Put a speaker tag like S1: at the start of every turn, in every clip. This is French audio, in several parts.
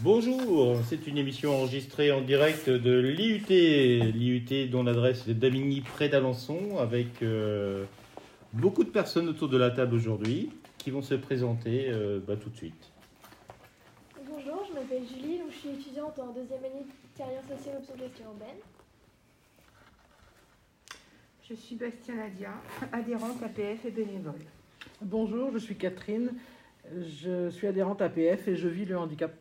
S1: Bonjour, c'est une émission enregistrée en direct de l'IUT, l'IUT dont l'adresse est Damigny près d'Alençon, avec euh, beaucoup de personnes autour de la table aujourd'hui qui vont se présenter euh, bah, tout de suite.
S2: Bonjour, je m'appelle Julie, donc je suis étudiante en deuxième année de carrière sociale option gestion urbaine.
S3: Je suis Bastien Nadia, adhérente APF et bénévole.
S4: Bonjour, je suis Catherine, je suis adhérente APF et je vis le handicap.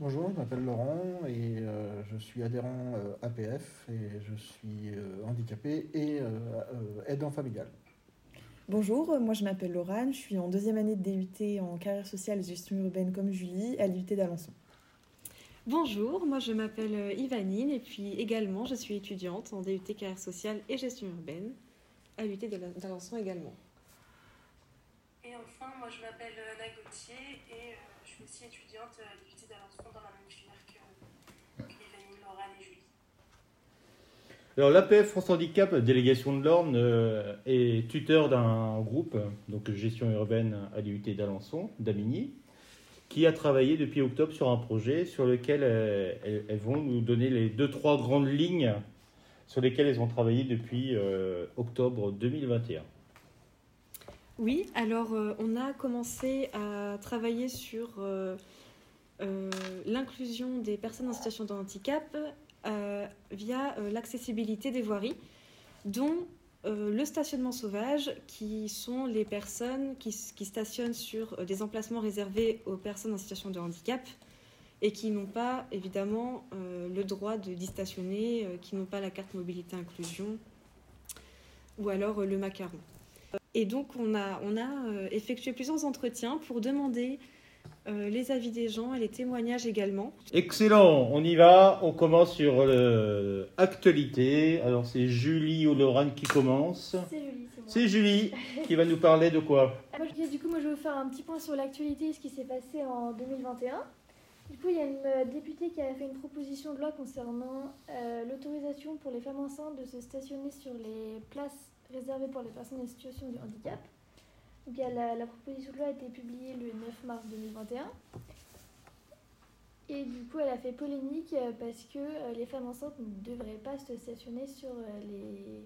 S5: Bonjour, je m'appelle Laurent et euh, je suis adhérent euh, APF et je suis euh, handicapé et euh, euh, aidant familial.
S6: Bonjour, moi je m'appelle Laurane, je suis en deuxième année de DUT en carrière sociale et gestion urbaine comme Julie à l'IUT d'Alençon.
S7: Bonjour, moi je m'appelle Ivanine et puis également je suis étudiante en DUT carrière sociale et gestion urbaine à l'UT d'Alençon également.
S8: Et enfin, moi je m'appelle Anna Gauthier et euh, suis aussi étudiante à l'UT d'Alençon dans la même filière que, que Laurane et Julie.
S1: Alors l'APF France Handicap, délégation de l'Orne, euh, est tuteur d'un groupe, donc gestion urbaine à l'IUT d'Alençon, d'Amigny, qui a travaillé depuis octobre sur un projet sur lequel euh, elles, elles vont nous donner les deux, trois grandes lignes sur lesquelles elles ont travaillé depuis euh, octobre 2021.
S7: Oui, alors euh, on a commencé à travailler sur euh, euh, l'inclusion des personnes en situation de handicap via l'accessibilité des voiries, dont le stationnement sauvage, qui sont les personnes qui, stationnent sur des emplacements réservés aux personnes en situation de handicap et qui n'ont pas évidemment le droit de d'y stationner, qui n'ont pas la carte mobilité inclusion ou alors le macaron. Et donc, on a, on a euh, effectué plusieurs entretiens pour demander euh, les avis des gens et les témoignages également.
S1: Excellent, on y va, on commence sur l'actualité. Alors c'est Julie ou Laurent qui commence.
S2: C'est Julie, c'est moi.
S1: C'est Julie qui va nous parler de quoi?
S2: Je- du coup, moi je vais vous faire un petit point sur l'actualité, ce qui s'est passé en 2021. Du coup, il y a une euh, députée qui a fait une proposition de loi concernant euh, l'autorisation pour les femmes enceintes de se stationner sur les places réservées pour les personnes en situation de handicap. Donc, la, proposition de loi a été publiée le 9 mars 2021. Et du coup, elle a fait polémique euh, parce que euh, les femmes enceintes ne devraient pas se stationner sur euh, les,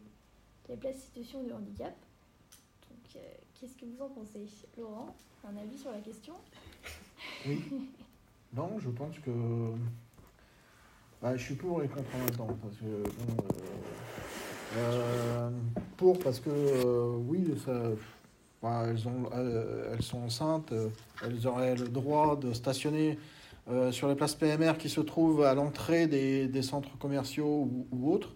S2: les places situation de handicap. Donc, qu'est-ce que vous en pensez? Laurent, un avis sur la question?
S5: Oui. Non, je pense que. Bah, je suis pour et contre en même temps. Parce que, bon, euh, pour, parce que euh, oui, bah, euh, elles sont enceintes, elles auraient le droit de stationner sur les places PMR qui se trouvent à l'entrée des, centres commerciaux ou, ou autres.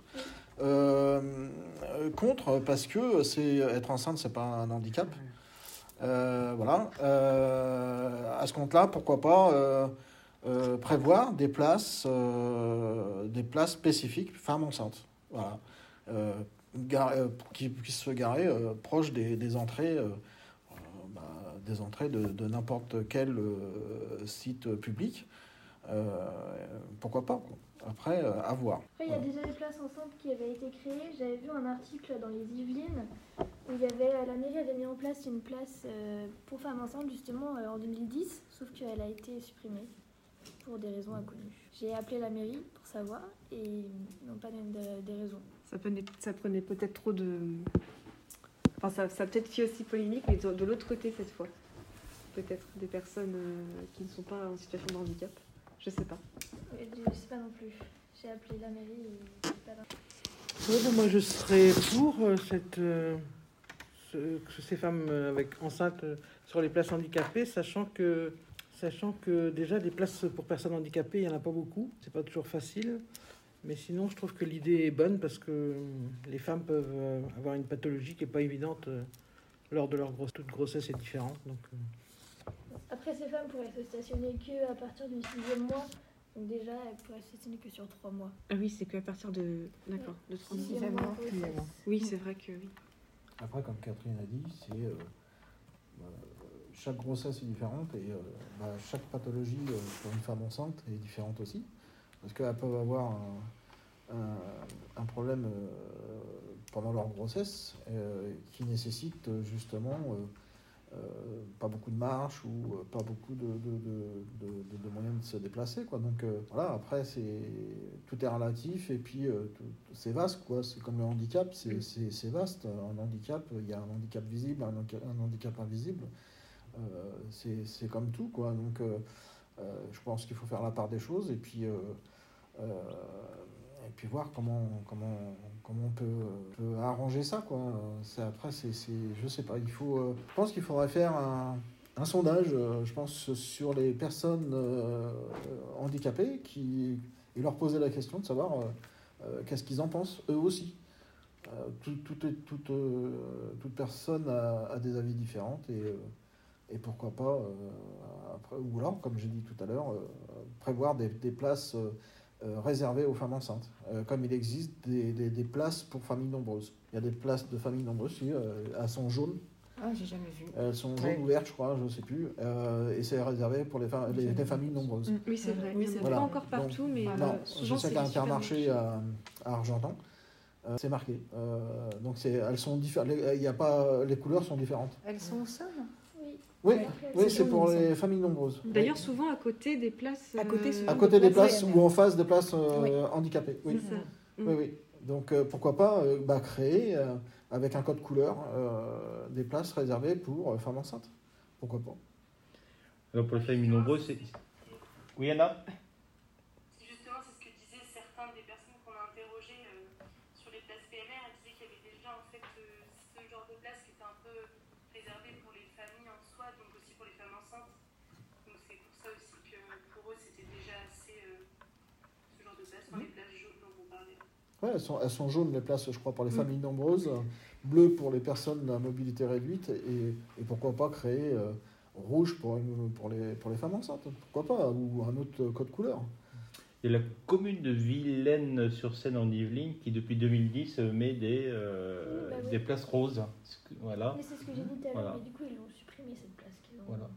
S5: Contre, parce que c'est être enceinte, c'est pas un handicap. Voilà. À ce compte-là, pourquoi pas prévoir des places, des places spécifiques femmes enceintes. Voilà. Euh, euh, qui puissent se garer euh, proche des, des entrées, bah, des entrées de, de n'importe quel euh, site public. Euh, pourquoi pas quoi. Après, euh, à voir.
S2: Après, il y a déjà des places enceintes qui avaient été créées. J'avais vu un article dans les Yvelines où il y avait, la mairie avait mis en place une place pour femmes enceintes justement en 2010, sauf qu'elle a été supprimée pour des raisons inconnues. J'ai appelé la mairie pour savoir et ils n'ont pas donné de- des raisons.
S7: Ça prenait, ça prenait peut-être trop de. Enfin, ça, ça a peut-être fait aussi polémique, mais de, de l'autre côté cette fois. Peut-être des personnes euh, qui ne sont pas en situation de handicap. Je sais pas.
S2: Je sais pas non plus. J'ai appelé la mairie et
S4: ben, moi je serais pour euh, cette, euh, ce- que ces femmes avec enceintes sur les places handicapées, sachant que, sachant que déjà des places pour personnes handicapées, il n'y en a pas beaucoup. C'est pas toujours facile. Mais sinon, je trouve que l'idée est bonne parce que les femmes peuvent euh, avoir une pathologie qui n'est pas évidente euh, lors de leur grosse, toute grossesse est différente. Donc, euh,
S2: Après, ces femmes pourraient se stationner que à partir du sixième mois. Donc déjà, elles pourraient se stationner que sur trois mois.
S7: Ah oui, c'est qu'à partir de. D'accord, de 30
S2: Sixième
S3: Sixième
S2: mois, grossesse.
S7: Oui, c'est vrai que oui.
S5: Après, comme Catherine a dit, c'est euh, euh, chaque grossesse est différente et euh, bah, chaque pathologie euh, pour une femme enceinte est différente aussi. Parce qu'elles peuvent avoir un, un- un problème euh, pendant leur grossesse euh, qui nécessite euh, justement pas beaucoup de marche ou pas beaucoup de, de, de, de- de moyens de se déplacer. Quoi. Donc voilà, après, c'est, tout est relatif et puis c'est vaste. Quoi. C'est comme le handicap, c'est, c'est, c'est vaste. Un handicap, il y a un handicap visible, un, handica- un handicap invisible. C'est, c'est comme tout. Quoi. Donc je pense qu'il faut faire la part des choses et puis, et puis voir comment, comment, comment on peut, arranger ça. Quoi. Après, c'est, je sais pas, il faut, euh, je pense qu'il faudrait faire un, un sondage, euh, je pense, sur les personnes euh, handicapées qui, et leur poser la question de savoir euh, euh, qu'est-ce qu'ils en pensent eux aussi. Euh, tout- tout est- toute, euh, toute personne a, des avis différents et, euh, et pourquoi pas, euh, ou alors, comme j'ai dit tout à l'heure, euh, prévoir des, des places euh, réservées aux femmes enceintes, Euh, comme il existe des, des- des places pour familles nombreuses. Il y a des places de familles nombreuses, si, euh, elles sont jaunes,
S3: Ah, j'ai jamais vu.
S5: elles sont jaunes
S3: Ouais.
S5: ouvertes, je crois, je ne sais plus, euh, et c'est réservé pour les, fa- les- les familles nombreuses.
S7: Oui, c'est vrai.
S6: Oui, c'est
S5: vrai.
S7: pas encore
S5: Voilà.
S7: partout, mais
S3: Voilà.
S7: euh,
S5: Non,
S7: souvent
S5: je sais qu'à Intermarché à, à Argentan, euh, c'est marqué. Euh, donc c'est, elles sont différentes. Il y a pas, les couleurs sont différentes.
S3: Elles sont au sol
S2: Oui.
S5: Oui,
S2: c'est
S5: pour les familles nombreuses.
S7: D'ailleurs,
S5: Oui.
S7: souvent à côté des places.
S6: À côté,
S7: euh,
S5: à côté des
S6: places,
S5: ou en face des places euh,
S6: Oui.
S5: handicapées. Oui,
S7: ça.
S5: oui, oui. Donc euh, pourquoi pas euh, bah, créer euh, avec un code couleur euh, des places réservées pour euh, femmes enceintes. Pourquoi pas
S1: Alors pour les familles nombreuses, c'est. Oui, Anna
S8: Justement, c'est ce que disaient certains des personnes qu'on a interrogées euh, sur les places PMR. Elles disaient qu'il y avait déjà en fait euh, ce genre de place qui était un peu réservé pour les familles en soi, donc aussi pour les femmes enceintes. Donc c'est pour ça aussi que pour eux c'était déjà assez euh, ce genre de place, enfin les places jaunes dont vous parlez.
S5: Ouais, elles sont, elles sont jaunes les places, je crois, pour les
S7: Mm.
S5: familles nombreuses, bleues pour les personnes à mobilité réduite, et, et pourquoi pas créer euh, rouge pour, une- pour, les, pour les femmes enceintes, pourquoi pas, ou un autre code couleur.
S1: Il y a la commune de Vilaine-sur-Seine en Yvelines qui depuis 2010 euh, met des, euh,
S2: Oui, bah oui.
S1: des places roses. Voilà.
S2: Mais c'est ce que j'ai dit tout à l'heure,
S1: Voilà.
S2: mais du coup, ils l'ont supprimé cette place qu'ils ont.
S1: Voilà.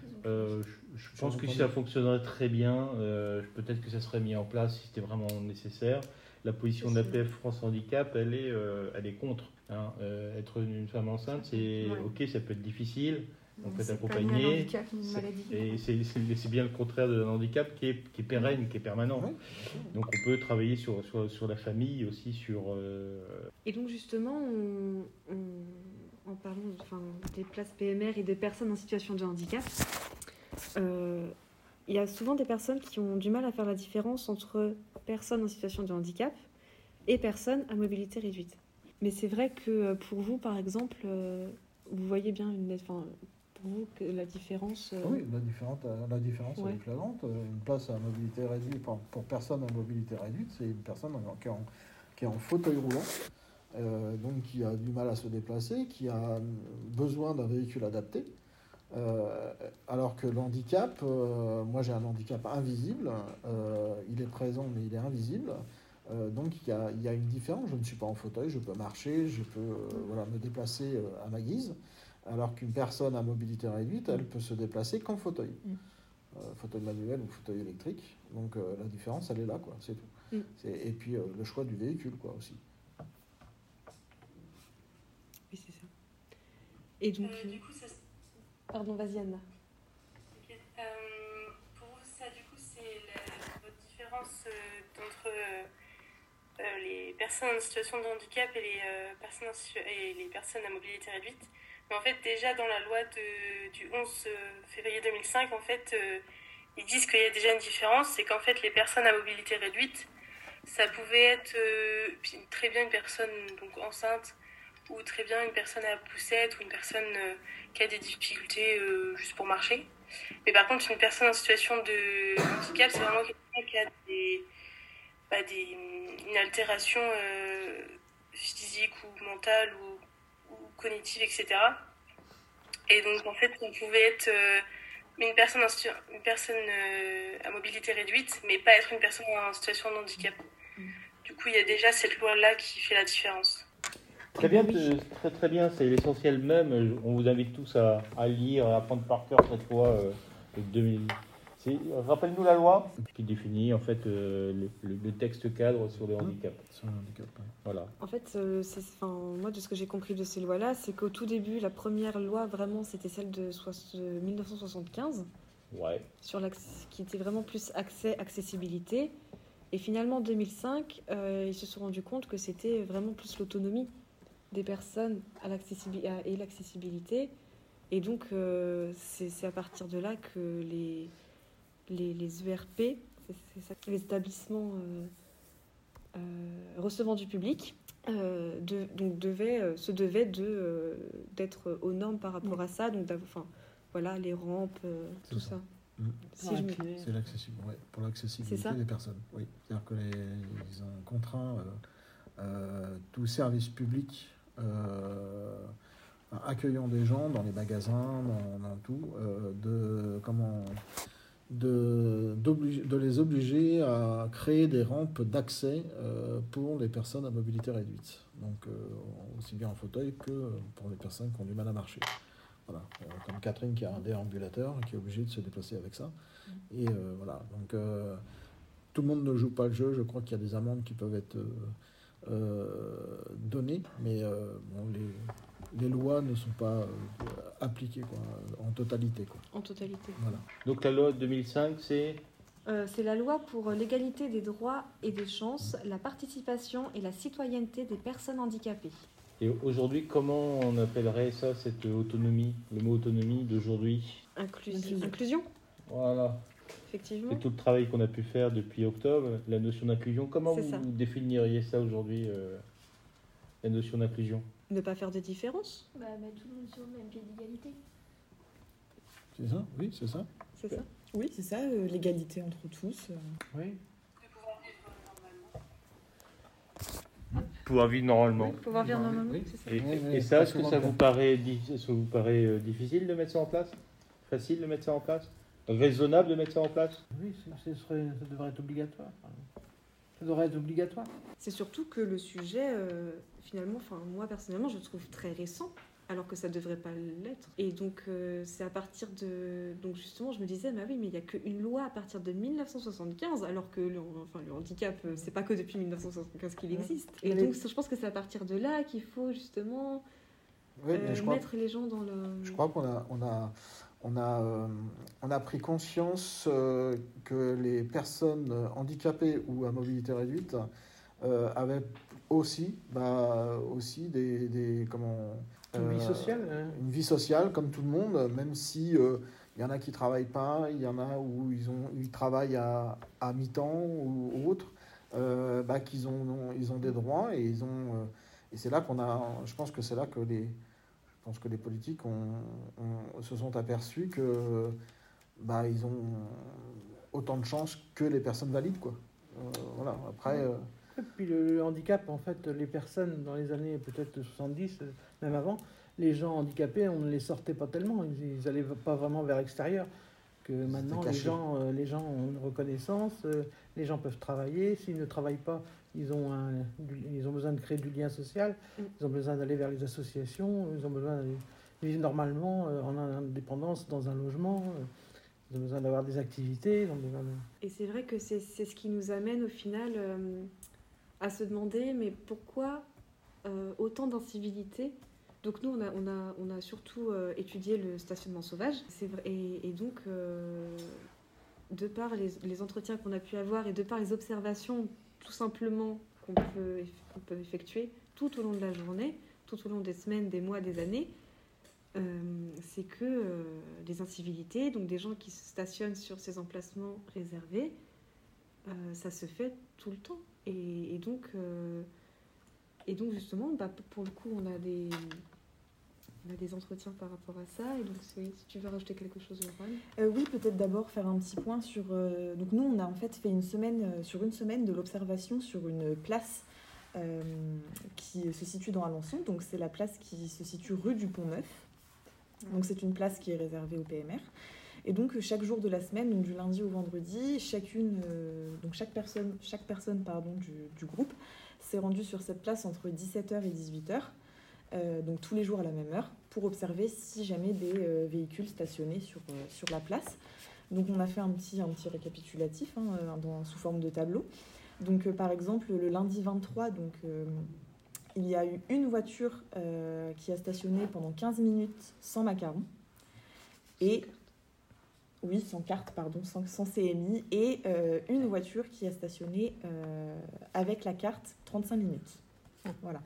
S2: qu'ils ont
S1: Euh, je, je pense que
S5: entendu.
S1: ça fonctionnerait très bien. euh, Peut-être que ça serait mis en place si c'était vraiment nécessaire. La position de l'APF France Handicap, elle est, euh, elle est contre. hein. Euh, être une femme enceinte, c'est
S3: Ouais.
S1: ok, ça peut être difficile. On peut
S3: C'est- maladie.
S1: Et c'est bien le contraire d'un handicap qui est, qui est pérenne, qui est permanent.
S5: Ouais.
S1: Donc on peut travailler sur, sur, sur la famille, aussi sur... euh,
S7: Et donc justement, on- on- en parlant enfin, des places PMR et des personnes en situation de handicap, euh, il y a souvent des personnes qui ont du mal à faire la différence entre personnes en situation de handicap et personnes à mobilité réduite. Mais c'est vrai que euh, pour vous, par exemple, euh, vous voyez bien une, enfin, pour vous que la différence. euh,
S5: Oui, la différence, la différence
S7: Ouais.
S5: est flagrante. Une place à mobilité réduite, pour, pour personne à mobilité réduite, c'est une personne qui est en, qui est en fauteuil roulant, euh, donc qui a du mal à se déplacer, qui a besoin d'un véhicule adapté. Euh, alors que l'handicap, euh, moi j'ai un handicap invisible, euh, il est présent mais il est invisible. Euh, donc il y, a, il y a une différence, je ne suis pas en fauteuil, je peux marcher, je peux euh, voilà, me déplacer euh, à ma guise, alors qu'une personne à mobilité réduite, elle peut se déplacer qu'en fauteuil.
S6: Mm.
S5: Euh, fauteuil manuel ou fauteuil électrique. Donc euh, la différence, elle est là, quoi, c'est tout.
S7: Mm.
S5: C'est- Et puis euh, le choix du véhicule, quoi, aussi.
S7: Oui, c'est ça. Et donc,
S8: du coup, ça,
S7: pardon, vas-y Anna.
S8: Euh, pour vous, ça, du coup, c'est votre différence euh, entre euh, les personnes en situation de handicap et les, personnes et les personnes à mobilité réduite. Mais en fait, déjà dans la loi de- du 11 février 2005, en fait, ils disent qu'il y a déjà une différence, c'est qu'en fait, les personnes à mobilité réduite, ça pouvait être très bien une personne donc enceinte ou très bien une personne à poussette ou une personne euh, qui a des difficultés euh, juste pour marcher. Mais par contre, une personne en situation de handicap, c'est vraiment quelqu'un qui a des, bah, des, une altération euh, physique ou mentale ou, ou cognitive, etc. Et donc, en fait, on pouvait être une personne, en une personne à mobilité réduite, mais pas être une personne en situation de handicap. Du coup, il y a déjà cette loi-là qui fait la différence.
S1: Très bien, très très bien, c'est l'essentiel même. On vous invite tous à, à lire, à apprendre par cœur cette loi euh, de C'est- Rappelle-nous la loi qui définit en fait euh, le, le- le texte cadre sur le handicap.
S5: Sur le handicap. ouais.
S1: Voilà.
S7: En fait, euh, enfin, moi, de ce que j'ai compris de ces lois-là, c'est qu'au tout début, la première loi, vraiment, c'était celle de soix- de 1975,
S1: Ouais.
S7: sur qui était vraiment plus accès, accessibilité. Et finalement, en 2005, euh, ils se sont rendus compte que c'était vraiment plus l'autonomie des personnes à et l'accessibilité. Et donc, euh, c'est c'est à partir de là que les, les, les ERP, ça, les établissements euh, euh, recevant du public, euh, de- donc devaient, euh, se devaient de, euh, d'être aux normes par rapport à ça. Donc, d'avoir- enfin, voilà, les rampes, euh, tout
S5: ça. Mm.
S7: Si
S4: Incliné.
S5: C'est l'accessible, ouais, pour l'accessibilité des personnes. Oui, c'est-à-dire que les, ils ont contraint euh, euh, tout service public euh, accueillant des gens dans les magasins, dans, dans tout, euh, de comment de, de les obliger à créer des rampes d'accès euh, pour les personnes à mobilité réduite. Donc euh, aussi bien en fauteuil que pour les personnes qui ont du mal à marcher. Voilà. Euh, comme Catherine qui a un déambulateur et qui est obligée de se déplacer avec ça. Et euh, voilà. Donc euh, tout le monde ne joue pas le jeu. Je crois qu'il y a des amendes qui peuvent être euh, données, mais euh, bon, les, les lois ne sont pas euh, appliquées quoi, en totalité. Quoi.
S7: En totalité.
S5: Voilà.
S1: Donc la loi de 2005, c'est?
S7: Euh, c'est la loi pour l'égalité des droits et des chances, la participation et la citoyenneté des personnes handicapées.
S1: Et aujourd'hui, comment on appellerait ça, cette autonomie, le mot autonomie d'aujourd'hui?
S7: Inclusion.
S6: Inclusion.
S7: Inclusion,
S1: Voilà.
S7: Effectivement.
S1: Et tout le travail qu'on a pu faire depuis octobre, la notion d'inclusion, comment vous
S7: ça.
S1: définiriez ça aujourd'hui, euh, la notion d'inclusion?
S7: Ne pas faire de différence,
S2: Bah, mettre tout le monde sur le même pied d'égalité.
S5: C'est ça? Oui, c'est ça.
S7: c'est ça
S6: Oui, c'est ça, euh, l'égalité entre tous. euh.
S4: Oui.
S8: pouvoir vivre normalement.
S1: Pouvoir vivre normalement.
S7: Pouvoir vivre normalement,
S5: Oui.
S7: c'est ça.
S1: Et,
S5: Oui, oui,
S1: et ça, est-ce que ça vous paraît, ça vous paraît difficile de mettre ça en place? Facile de mettre ça en place? Raisonnable de mettre ça en place
S4: Oui, ce- ce serait, ça devrait être obligatoire. Ça devrait être obligatoire.
S7: C'est surtout que le sujet, euh, finalement, enfin moi personnellement, je le trouve très récent, alors que ça devrait pas l'être. Et donc euh, c'est à partir de, donc justement, je me disais, bah oui, mais il n'y a qu'une loi à partir de 1975, alors que le, enfin le handicap, euh, c'est pas que depuis 1975 qu'il
S6: Ouais.
S7: existe. Et donc je pense que c'est à partir de là qu'il faut justement
S5: Oui,
S7: euh,
S5: crois,
S7: mettre les gens dans le.
S5: je crois qu'on a, on a, on a, euh, on a pris conscience euh, que les personnes handicapées ou à mobilité réduite euh, avaient aussi, bah, aussi des, des comment,
S4: Une vie sociale. hein.
S5: une vie sociale comme tout le monde, même si il y en a qui travaillent pas, il y en a où ils ont ils travaillent à, à mi-temps ou autre, euh, bah, qu'ils ont ils ont des droits et ils ont et c'est là qu'on a je pense que c'est là que les je pense que les politiques ont, ont- se sont aperçus que bah ils ont autant de chances que les personnes valides quoi. Euh, voilà après euh,
S4: Et puis le, le handicap, en fait, les personnes dans les années peut-être 70, euh, même avant, les gens handicapés, on ne les sortait pas tellement. Ils n'allaient pas vraiment vers l'extérieur. Que maintenant, les gens, les gens ont une reconnaissance, les gens peuvent travailler. S'ils ne travaillent pas, ils ont, un, du- ils ont besoin de créer du lien social.
S7: Mm.
S4: Ils ont besoin d'aller vers les associations. Ils ont besoin de vivre normalement euh, en indépendance dans un logement. euh, Ils ont besoin d'avoir des activités. Ils ont besoin de...
S7: Et c'est vrai que c'est c'est ce qui nous amène au final euh, à se demander, mais pourquoi autant d'incivilité Donc nous, on a, on a, on a surtout étudié le stationnement sauvage. C'est vrai, et, et donc, de par les, les entretiens qu'on a pu avoir et de par les observations tout simplement qu'on peut, effectuer tout au long de la journée, tout au long des semaines, des mois, des années, euh, c'est que euh, les incivilités, donc des gens qui se stationnent sur ces emplacements réservés, euh, ça se fait tout le temps. Et, donc, et donc justement, bah, pour le coup, on a des, on a des entretiens par rapport à ça. Et donc, si tu veux rajouter quelque chose, Laurent.
S6: Euh, oui, peut-être d'abord faire un petit point sur. euh, donc nous, on a en fait fait une semaine euh, sur une semaine de l'observation sur une place euh, qui se situe dans Alençon. Donc c'est la place qui se situe rue du Pont Neuf. Donc c'est une place qui est réservée au PMR. Et donc chaque jour de la semaine, donc du lundi au vendredi, chacune, donc chaque personne, chaque personne pardon du, du groupe s'est rendue sur cette place entre 17h et 18h. Euh, donc tous les jours à la même heure, pour observer si jamais des euh, véhicules stationnaient sur, euh, sur la place. Donc on a fait un petit, un petit récapitulatif hein, sous forme de tableau. Donc par exemple le lundi 23, donc, il y a eu une voiture qui a stationné pendant 15 minutes sans macaron. Et oui, sans carte, pardon, sans, sans CMI. Et une voiture qui a stationné avec la carte 35 minutes. Voilà.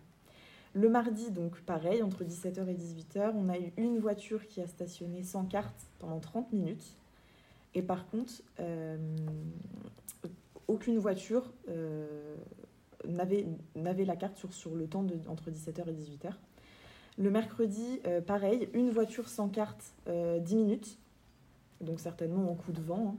S6: Le mardi, donc pareil, entre 17h et 18h, on a eu une voiture qui a stationné sans carte pendant 30 minutes. Et par contre, euh, aucune voiture euh, n'avait la carte sur, le temps entre 17h et 18h. Le mercredi, euh, pareil, une voiture sans carte, euh, 10 minutes, donc certainement en coup de vent, hein,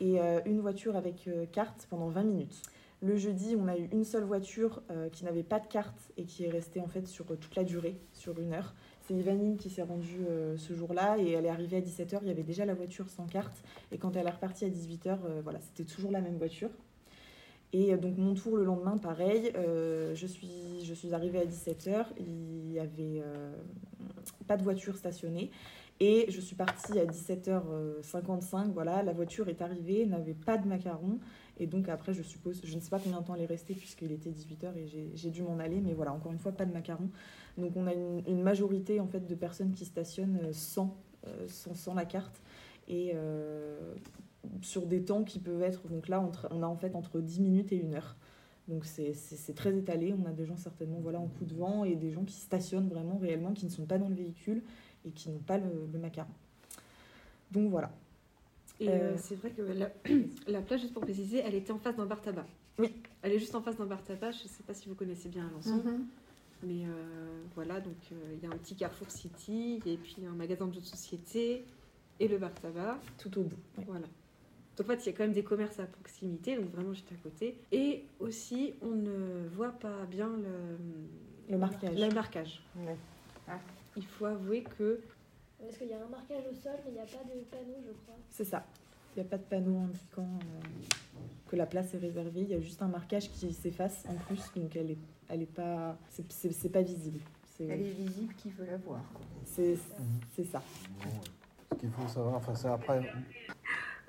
S6: et une voiture avec carte pendant 20 minutes. Le jeudi, on a eu une seule voiture euh, qui n'avait pas de carte et qui est restée en fait sur euh, toute la durée, sur une heure. C'est Ivanine qui s'est rendue euh, ce jour-là et elle est arrivée à 17h. Il y avait déjà la voiture sans carte et quand elle est repartie à 18h, euh, voilà, c'était toujours la même voiture. Et donc mon tour le lendemain, pareil, je, suis, je suis arrivée à 17h, il n'y avait pas de voiture stationnée. Et je suis partie à 17h55, voilà, la voiture est arrivée, n'avait pas de macaron. Et donc après, je suppose, je ne sais pas combien de temps elle est restée puisqu'il était 18h et j'ai- dû m'en aller. Mais voilà, encore une fois, pas de macaron. Donc on a une, majorité en fait de personnes qui stationnent euh, sans, euh, sans, sans la carte. Et euh, sur des temps qui peuvent être, donc là, on a en fait entre 10 minutes et une heure. Donc c'est très étalé. On a des gens certainement voilà, en coup de vent et des gens qui stationnent vraiment réellement, qui ne sont pas dans le véhicule et qui n'ont pas le macaron. Donc voilà.
S7: Et
S6: Euh,
S7: euh, c'est vrai que la, la plage, juste pour préciser, elle était en face d'un bar tabac.
S6: Oui.
S7: Elle est juste en face d'un bar tabac. Je ne sais pas si vous connaissez bien Alençon.
S3: Mhm.
S7: Mais euh, voilà, donc euh, il y a un petit Carrefour City, et puis un magasin de jeux de société et le bar tabac.
S6: Tout au bout. ouais.
S7: Voilà. Donc en fait, il y a quand même des commerces à proximité, donc vraiment juste à côté. Et aussi, on ne voit pas bien le,
S6: Le marquage.
S7: le marquage.
S4: Ouais.
S7: Il faut avouer que
S2: Parce qu'il y a un marquage au sol, mais il n'y a pas de panneau, je crois.
S6: C'est ça. Il n'y a pas de panneau indiquant euh, que la place est réservée. Il y a juste un marquage qui s'efface en plus, donc elle est, elle est pas, c'est- c'est c'est pas visible. C'est
S3: Elle est visible qui veut la voir.
S6: c'est- c'est ça.
S5: Bon. Ce qu'il faut savoir, enfin, c'est après.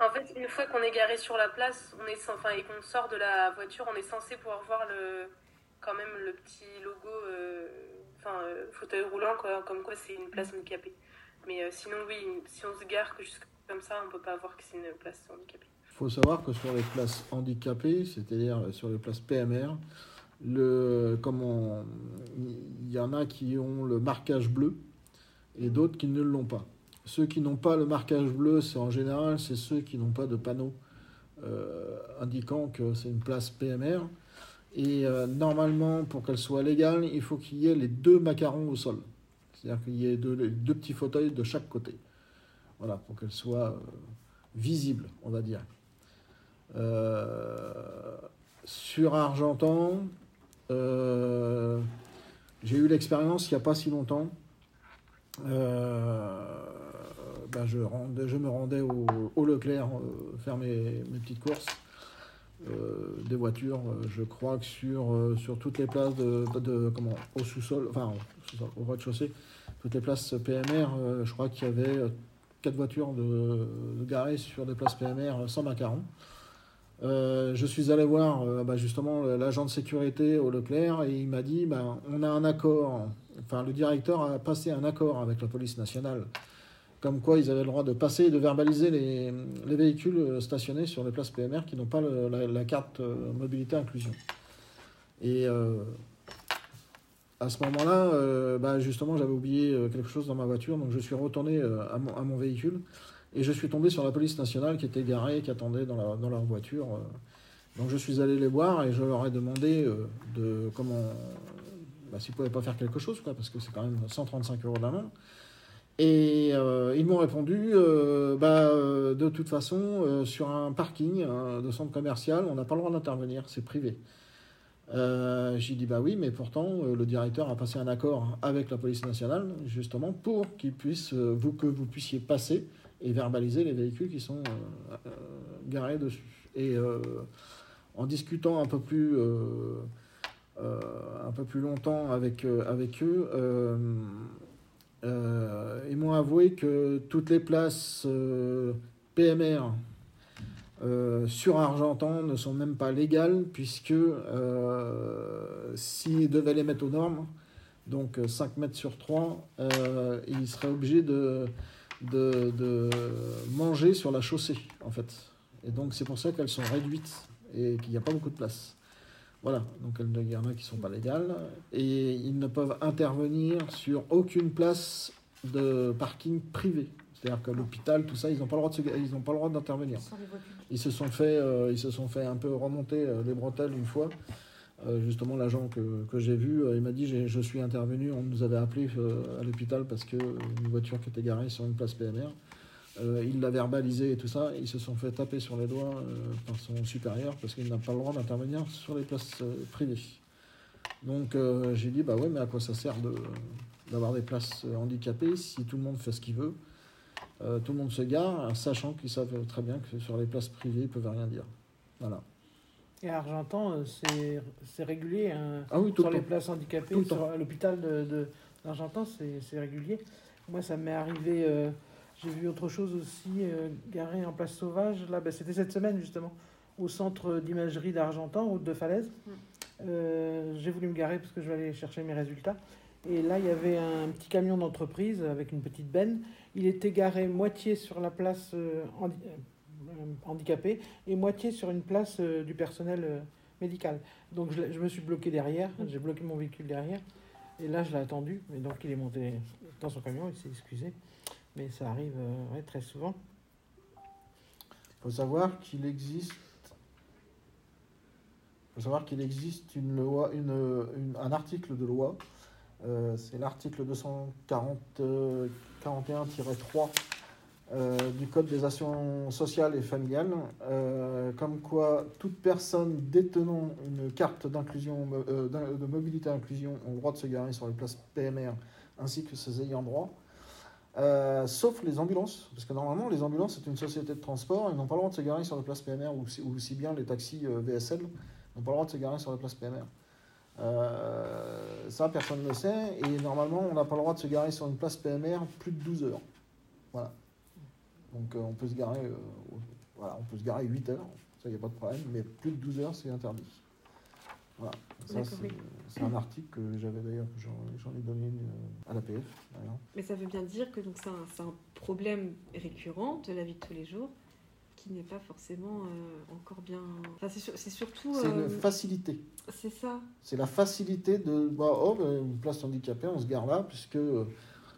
S8: En fait, une fois qu'on est garé sur la place, on est, enfin, et qu'on sort de la voiture, on est censé pouvoir voir le, quand même le petit logo, euh, enfin, euh, fauteuil roulant, quoi, comme quoi c'est une place handicapée. Mais euh, sinon, oui, si on se gare comme ça, on peut pas voir que c'est une place handicapée.
S5: Il faut savoir que sur les places handicapées, c'est-à-dire sur les places PMR, le, comment, il y en a qui ont le marquage bleu et d'autres qui ne l'ont pas. Ceux qui n'ont pas le marquage bleu, c'est en général, c'est ceux qui n'ont pas de panneau euh, indiquant que c'est une place PMR. Et euh, normalement, pour qu'elle soit légale, il faut qu'il y ait les deux macarons au sol. C'est-à-dire qu'il y ait deux, petits fauteuils de chaque côté. Voilà, pour qu'elle soit euh, visible, on va dire. Euh, sur Argentan, euh, j'ai eu l'expérience il n'y a pas si longtemps. Ben, je, me rendais au, Leclerc faire mes petites courses. Euh, des voitures, euh, je crois que sur, euh, sur toutes les places de, de- comment, au sous-sol, enfin au, rez-de-chaussée, toutes les places PMR, je crois qu'il y avait quatre voitures de, garées sur des places PMR sans macaron. Je suis allé voir bah, justement l'agent de sécurité au Leclerc et il m'a dit bah, on a un accord, enfin le directeur a passé un accord avec la police nationale, comme quoi ils avaient le droit de passer et de verbaliser les, les véhicules stationnés sur les places PMR qui n'ont pas la, carte euh, mobilité inclusion. Et euh, à ce moment-là, euh, bah, justement, j'avais oublié quelque chose dans ma voiture, donc je suis retourné à, mon, véhicule et je suis tombé sur la police nationale qui était garée, qui attendait dans, leur voiture. Donc je suis allé les voir et je leur ai demandé de comment, bah, s'ils ne pouvaient pas faire quelque chose, parce que c'est quand même 135 euros d'amende. Et euh, ils m'ont répondu, euh, bah, euh, de toute façon, sur un parking euh, de centre commercial, on n'a pas le droit d'intervenir, c'est privé. J'ai dit bah oui, mais pourtant le directeur a passé un accord avec la police nationale justement pour qu'il puisse vous que vous puissiez passer et verbaliser les véhicules qui sont garés dessus. Et en discutant un peu plus un peu plus longtemps avec avec eux, euh, ils m'ont avoué que toutes les places euh, PMR euh, sur Argentan ne sont même pas légales, puisque s'ils devaient les mettre aux normes, donc 5 mètres sur 3, euh, ils seraient obligés de, de, de manger sur la chaussée, en fait. Et donc c'est pour ça qu'elles sont réduites et qu'il n'y a pas beaucoup de place. Voilà, donc il y en a qui ne sont pas légales et ils ne peuvent intervenir sur aucune place de parking privé. C'est-à-dire que l'hôpital, tout ça, ils n'ont pas le droit de se- ils n'ont pas le droit d'intervenir. Ils se sont fait, euh, ils se sont fait un peu remonter euh, les bretelles une fois. Euh, justement, l'agent que, que j'ai vu, il m'a dit je suis intervenu, on nous avait appelé à l'hôpital parce que une voiture qui était garée sur une place PMR. Euh, il l'a verbalisé et tout ça. Ils se sont fait taper sur les doigts euh, par son supérieur parce qu'il n'a pas le droit d'intervenir sur les places euh, privées. Donc euh, j'ai dit bah ouais, mais à quoi ça sert de d'avoir des places handicapées si tout le monde fait ce qu'il veut? Tout le monde se gare, sachant qu'ils savent très bien que sur les places privées, ils peuvent rien dire. Voilà.
S4: Et à Argentan, c'est régulier. hein,
S5: Ah oui, tout
S4: sur
S5: le
S4: les
S5: temps.
S4: places handicapées,
S5: Tout
S4: sur l'hôpital de, de- d'Argentan, c'est c'est régulier. Moi, ça m'est arrivé. J'ai vu autre chose aussi, euh, garé en place sauvage. Là, ben, c'était cette semaine justement, au centre d'imagerie d'Argentan, route de Falaise. Euh, J'ai voulu me garer parce que je vais aller chercher mes résultats. Et là, il y avait un petit camion d'entreprise avec une petite benne. Il était garé moitié sur la place euh, handi- euh, handicapée et moitié sur une place du personnel médical. Donc je, je me suis bloqué derrière, j'ai bloqué mon véhicule derrière. Et là, je l'ai attendu. Et donc, il est monté dans son camion, il s'est excusé. Mais ça arrive euh, très souvent.
S5: Il faut savoir qu'il existe. faut savoir qu'il existe une loi, un article de loi. euh, c'est l'article 241-3 euh, du Code des actions sociales et familiales, comme quoi toute personne détenant une carte d'inclusion, d'in- de mobilité inclusion ont le droit de se garer sur les places PMR ainsi que ses ayants droit. Euh, sauf les ambulances, parce que normalement les ambulances c'est une société de transport, ils n'ont pas le droit de se garer sur les places PMR, ou, si- ou aussi bien les taxis euh, VSL n'ont pas le droit de se garer sur les places PMR. Euh, ça personne ne le sait, et normalement on n'a pas le droit de se garer sur une place PMR plus de 12 heures. Voilà. Donc on peut se garer voilà, on peut se garer 8 heures, ça il n'y a pas de problème, mais plus de 12 heures c'est interdit. Voilà. Ça, c'est un article que j'avais d'ailleurs, que j'en j'en ai donné une, euh, à l'APF.
S7: Mais ça veut bien dire que donc c'est un, c'est un problème récurrent de la vie de tous les jours qui n'est pas forcément euh, encore bien. Enfin, c'est, sur- c'est surtout.
S5: C'est
S7: euh,
S5: une facilité.
S7: c'est ça.
S5: C'est la facilité de bah, oh, bah, une place handicapée, on se gare là, puisque euh,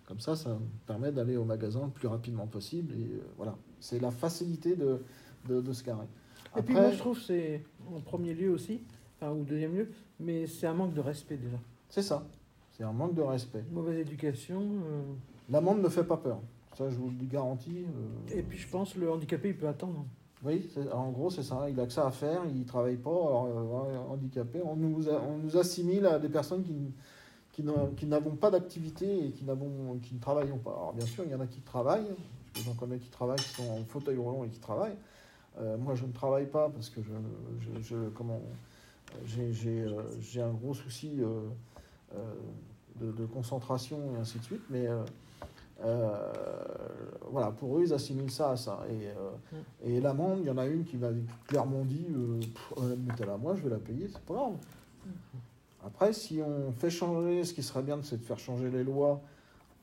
S5: comme ça, ça permet d'aller au magasin le plus rapidement possible. Et euh, voilà, c'est la facilité de, de, de se garer.
S4: Et puis moi, je trouve que c'est en premier lieu aussi, enfin, ou deuxième lieu, mais c'est un manque de respect déjà.
S5: C'est ça, c'est un manque de respect.
S4: Mauvaise éducation. euh,
S5: L'amende ne fait pas peur, ça je vous le garantis. euh,
S4: et puis je pense le handicapé, il peut attendre.
S5: Oui, en gros, c'est ça. Il a que ça à faire, il travaille pas, alors euh, handicapé. On nous, a- on nous assimile à des personnes qui, qui n'a- qui n'avons pas d'activité et qui, ne travaillons pas. Alors, bien sûr, il y en a qui travaillent, parce que j'en connais qui travaillent, qui sont en fauteuil roulant et qui travaillent. Euh, moi, je ne travaille pas parce que je, je, je- comment, euh, j'ai un gros souci euh, euh, de, concentration et ainsi de suite, mais voilà, pour eux, ils assimilent ça à ça. Et, et l'amende, il y en a une qui m'a clairement dit euh, Pff, euh, mettez-la à moi, je vais la payer, c'est pas grave. Après, si on fait changer, ce qui serait bien, c'est de faire changer les lois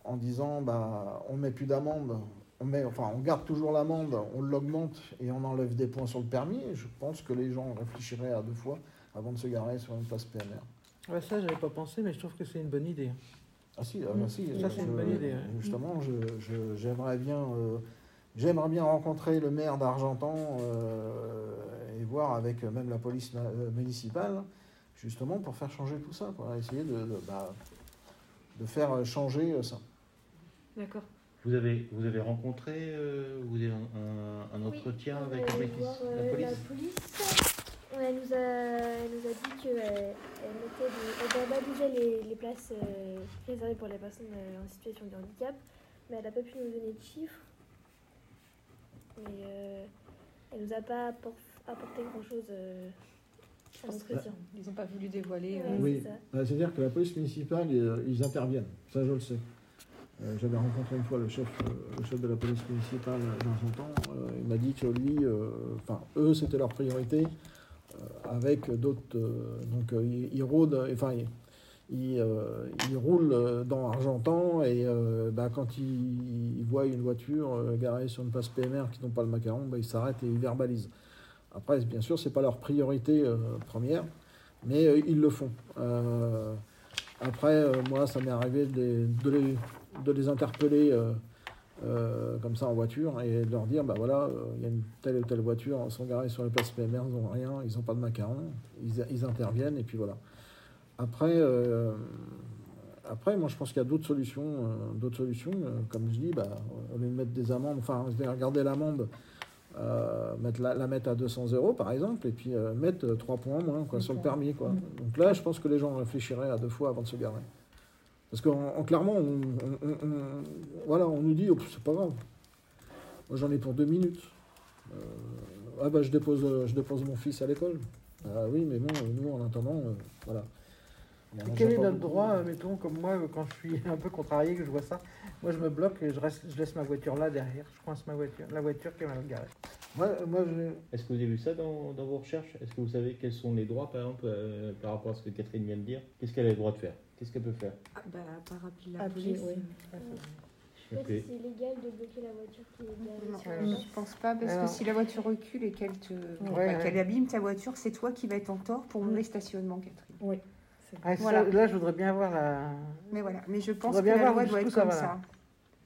S5: en disant bah, on met plus d'amende, on, met, enfin, on garde toujours l'amende, on l'augmente et on enlève des points sur le permis. Je pense que les gens réfléchiraient à deux fois avant de se garer sur une place PMR.
S4: Ouais, ça, j'avais pas pensé, mais je trouve que c'est une bonne idée.
S5: Ah si, ah bah si,
S4: Ça, c'est une bonne idée, ouais.
S5: Justement, je- je- j'aimerais bien, euh, j'aimerais bien rencontrer le maire d'Argentan euh, et voir avec euh, même la police municipale, justement pour faire changer tout ça, quoi, essayer de, de, bah, de faire changer ça.
S7: D'accord.
S1: Vous avez, vous avez rencontré, euh, vous avez un, un- un
S2: Oui,
S1: entretien avec
S2: voir,
S1: police
S2: la police. Elle nous a, elle nous a dit qu'elle elle mettait des- elle verbalisait les, les places euh, réservées pour les personnes euh, en situation de handicap, mais elle n'a pas pu nous donner de chiffres. Mais euh, elle nous a pas appor- apporté grand-chose euh, à l'entretien.
S6: Ils n'ont pas voulu dévoiler.
S2: Ouais,
S6: euh,
S5: Oui. Bah, c'est-à-dire que la police municipale, ils, ils interviennent, ça je le sais. Euh, J'avais rencontré une fois le chef, euh, le chef de la police municipale d'Argentan. Euh, il m'a dit que lui, euh, enfin, eux, c'était leur priorité. Avec d'autres. euh, donc, euh, ils, enfin, ils, euh, ils roulent euh, dans Argentan et bah, quand ils, ils voient une voiture garée sur une place PMR qui n'ont pas le macaron, bah, ils s'arrêtent et ils verbalisent. Après, bien sûr, c'est pas leur priorité première, mais ils le font. Après, moi, ça m'est arrivé de les interpeller euh, comme ça en voiture et de leur dire bah voilà, euh, il y a une telle ou telle voiture, ils sont garés sur les places PMR, ils n'ont rien, ils n'ont pas de macaron, ils, ils interviennent et puis voilà. Après, euh, après moi, je pense qu'il y a d'autres solutions. d'autres solutions comme je dis, bah, au lieu de mettre des amendes, enfin, regarder l'amende. mettre la, la mettre à 200 euros par exemple et puis mettre euh, 3 points moins quoi, sur le permis quoi.
S6: Mhm.
S5: Donc là je pense que les gens réfléchiraient à deux fois avant de se garer. Parce qu'en en- clairement, on, on- on- on- voilà, on nous dit, oh, c'est pas grave. Moi, j'en ai pour deux minutes. Euh, ah bah, je dépose, euh, je dépose mon fils à l'école. Ah oui, mais bon, nous, en attendant, euh, voilà.
S4: Et quel est notre droit, euh, mettons, comme moi, euh, quand je suis un peu contrarié, que je vois ça, moi je me bloque et je, reste, je laisse ma voiture là derrière, je coince ma voiture, la voiture qui est mal garée.
S5: Moi, moi, j'ai-
S1: Est-ce que vous avez vu ça dans, dans vos recherches? Est-ce que vous savez quels sont les droits, par exemple, euh, par rapport à ce que Catherine vient de dire? Qu'est-ce qu'elle a le droit de faire? Qu'est-ce qu'elle peut faire
S7: Ah, bah, par appeler la police.
S6: oui.
S2: Je sais pas si c'est légal de bloquer la voiture qui est garée place.
S3: je pense pas, parce
S4: Alors.
S3: que si la voiture recule et qu'elle te, enfin,
S4: ouais.
S3: qu'elle abîme ta voiture, c'est toi qui vas être en tort pour mauvais stationnement, Catherine.
S6: Oui.
S4: Ah, ça,
S3: Voilà.
S4: là, je voudrais bien voir la.
S3: Mais voilà, mais je pense que
S4: bien
S3: la
S4: voir
S3: loi doit être
S4: ça
S3: comme
S4: va,
S3: ça.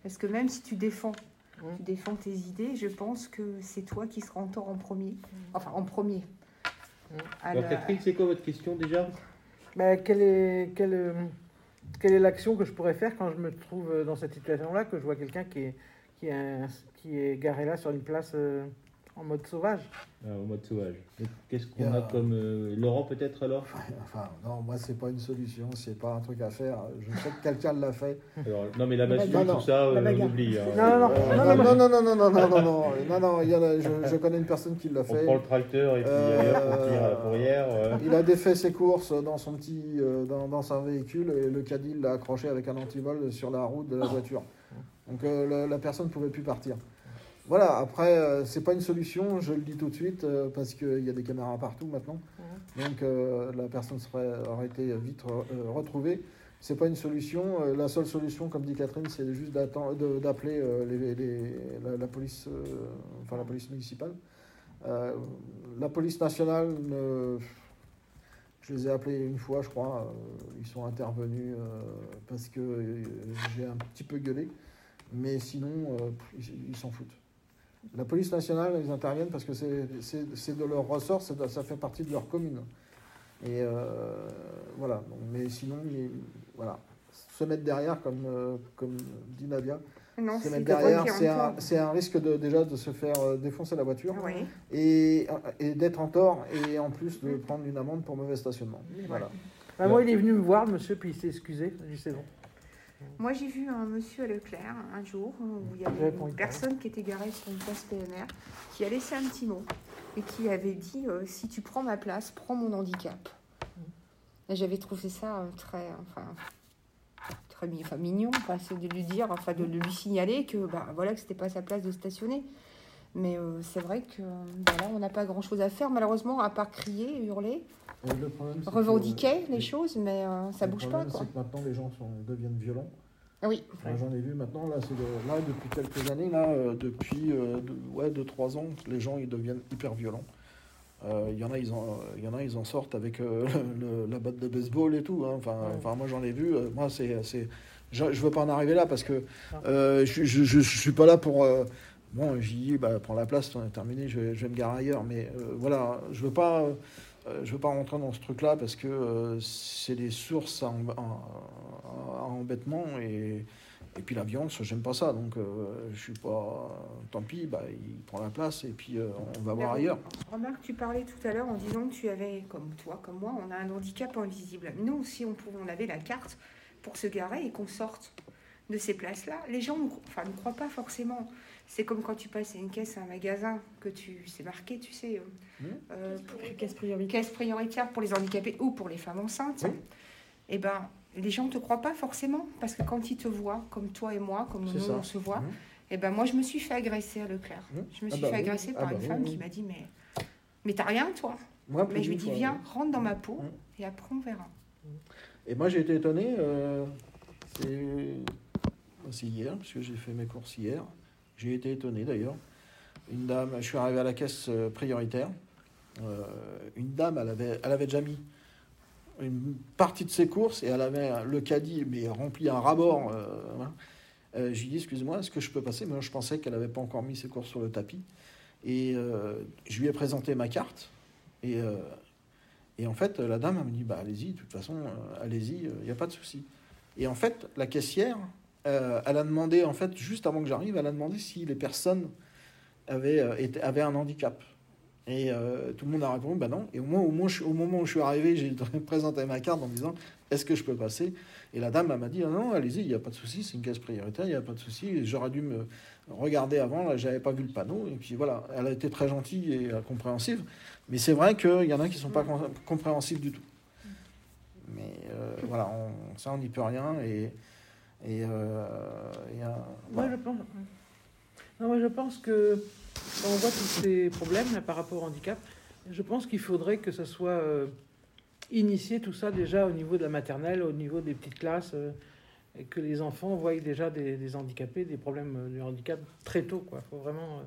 S3: Parce que même si tu défends, tu défends tes idées, je pense que c'est toi qui seras en tort en premier. Enfin, en premier.
S1: Alors,
S3: la-
S1: Catherine, c'est quoi votre question déjà?
S4: Bah, quelle est, l'action que je pourrais faire quand je me trouve dans cette situation-là, que je vois quelqu'un qui est garé là sur une place euh, en mode sauvage
S1: Ah, Au mode sauvage. Qu'est-ce qu'on
S5: a-
S1: a comme. euh, Laurent, peut-être alors
S5: Enfin, non, moi, c'est pas une solution, c'est pas un truc à faire. Je sais que quelqu'un l'a fait.
S1: Alors, Non, mais la massue, tout ça, euh, on oublie. hein.
S4: Non, non, non.
S5: Euh,
S4: non,
S5: non, non, non, non, non, non, non, non, non, non, non, il y en a- je, je connais une personne qui l'a
S1: On
S5: fait.
S1: prend le tracteur et puis
S5: Euh,
S1: on tire à la fourrière. euh.
S5: Il a défait ses courses dans son petit, euh, dans, dans son véhicule et le caddie l'a accroché avec un antivol sur la route de la voiture. Donc euh, la, la personne ne pouvait plus partir. Voilà, après, euh, c'est pas une solution, je le dis tout de suite, euh, parce qu'il y a des caméras partout maintenant. Donc euh, la personne serait, aurait été vite euh, retrouvée. C'est pas une solution. La seule solution, comme dit Catherine, c'est juste d'appeler les- les- la, la police, enfin la police municipale. La police nationale, ne- je les ai appelés une fois, je crois. ils sont intervenus parce que j'ai un petit peu gueulé. Mais sinon, ils s'en foutent. La police nationale, ils interviennent parce que c'est de leur ressort, ça fait partie de leur commune. Et euh, voilà. Donc, mais sinon, ils- voilà. Se mettre derrière, comme, euh, comme dit Nadia,
S3: Non,
S5: se
S3: c'est
S5: mettre derrière, c'est un, risque de, déjà de se faire euh, défoncer la voiture et, et d'être en tort et en plus de prendre une amende pour mauvais stationnement. Voilà.
S4: Bah, Moi, il est venu me voir, monsieur, puis il s'est excusé. J'ai dit c'est bon.
S3: Moi, j'ai vu un monsieur à Leclerc un jour où il y avait une personne qui était garée sur une place PMR qui a laissé un petit mot et qui avait dit euh, Si tu prends ma place, prends mon handicap. Et j'avais trouvé ça euh, très, enfin, très enfin, mignon, enfin, de lui dire, enfin, de, de lui signaler que bah, voilà, que c'était pas sa place de stationner. Mais euh, c'est vrai que euh, voilà, on n'a pas grand chose à faire, malheureusement, à part crier, hurler,
S5: le problème, que-
S3: revendiquer les
S5: le-
S3: choses, mais euh, ça
S5: le
S3: bouge pas.
S5: problème,
S3: Quoi.
S5: c'est que maintenant les gens sont, deviennent violents.
S3: Ah oui,
S5: J'en ai vu maintenant, là, de- là depuis quelques années, là, euh, depuis euh, deux, ouais, deux, trois ans, les gens ils deviennent hyper violents. Euh, Il y en a, ils en, y en a, ils en sortent avec euh, le- la batte de baseball et tout. hein. Enfin,
S4: Ouais.
S5: enfin, moi j'en ai vu. euh, moi, c'est, je, je veux pas en arriver là parce que euh, je, je suis pas là pour. Bon, j'y dis, bah, prends la place, on est terminé, je vais, je vais me garer ailleurs. Mais euh, voilà, je veux pas. euh, je veux pas rentrer dans ce truc-là parce que euh, c'est des sources à, em- à- à embêtement et, et puis la violence, j'aime pas ça. Donc je suis pas. Tant pis, bah, il prend la place et puis on va voir ailleurs.
S3: Remarque, tu parlais tout à l'heure en disant que tu avais, comme toi, comme moi, on a un handicap invisible. Nous, si on, pouvait, on avait la carte pour se garer et qu'on sorte de ces places-là, les gens enfin, ne croient pas forcément. C'est comme quand tu passes à une caisse à un magasin, que tu c'est marqué, tu sais, euh,
S5: Mmh.
S3: euh, pour-
S6: Caisse prioritaire.
S3: caisse prioritaire pour les handicapés ou pour les femmes enceintes.
S5: Oui.
S3: Et ben, les gens ne te croient pas forcément, parce que quand ils te voient, comme toi et moi, comme nous
S5: ça.
S3: on se voit,
S5: Mhm.
S3: et ben moi je me suis fait agresser à Leclerc.
S5: Mhm.
S3: Je me
S5: Ah
S3: suis
S5: bah
S3: fait
S5: oui.
S3: agresser
S5: Ah
S3: par
S5: bah
S3: une
S5: oui,
S3: femme
S5: oui.
S3: qui m'a dit mais mais t'as rien toi.
S5: Moi,
S3: Mais je lui dis
S5: fois,
S3: viens,
S5: oui.
S3: rentre dans ma peau et après on verra.
S5: Et moi, j'ai été étonné, euh, c'est c'est hier, parce que j'ai fait mes courses hier. J'ai été étonné d'ailleurs. Une dame, je suis arrivé à la caisse euh, prioritaire. Euh, une dame, elle avait, elle avait déjà mis une partie de ses courses et elle avait le caddie mais rempli un rabord. Euh. Euh, je lui dis, excuse-moi, est-ce que je peux passer? Moi, je pensais qu'elle n'avait pas encore mis ses courses sur le tapis. Et je lui ai présenté ma carte. Et, en fait, la dame, elle me dit, bah, allez-y, de toute façon, allez-y, il n'y a pas de souci. Et en fait, la caissière, euh, elle a demandé, en fait, juste avant que j'arrive, elle a demandé si les personnes avaient, euh, avaient un handicap. Et euh, tout le monde a répondu, bah non. Et au, moins, au, moment où je suis arrivé, j'ai présenté ma carte en disant, est-ce que je peux passer? Et la dame, m'a dit, ah non, allez-y, il n'y a pas de souci, c'est une caisse prioritaire, il n'y a pas de souci. J'aurais dû me regarder avant, là, j'avais pas vu le panneau. Et puis voilà, elle a été très gentille et compréhensive. Mais c'est vrai qu'il y en a qui ne sont pas com- compréhensifs du tout. Mais voilà, on, ça, on n'y peut rien. Et, et, euh, et, euh,
S4: Moi, je pense. Non, moi, je pense que quand on voit tous ces problèmes là, par rapport au handicap, je pense qu'il faudrait que ça soit euh, initié tout ça déjà au niveau de la maternelle, au niveau des petites classes, euh, et que les enfants voient déjà des, des handicapés, des problèmes euh, de handicap très tôt. Il faut vraiment. euh,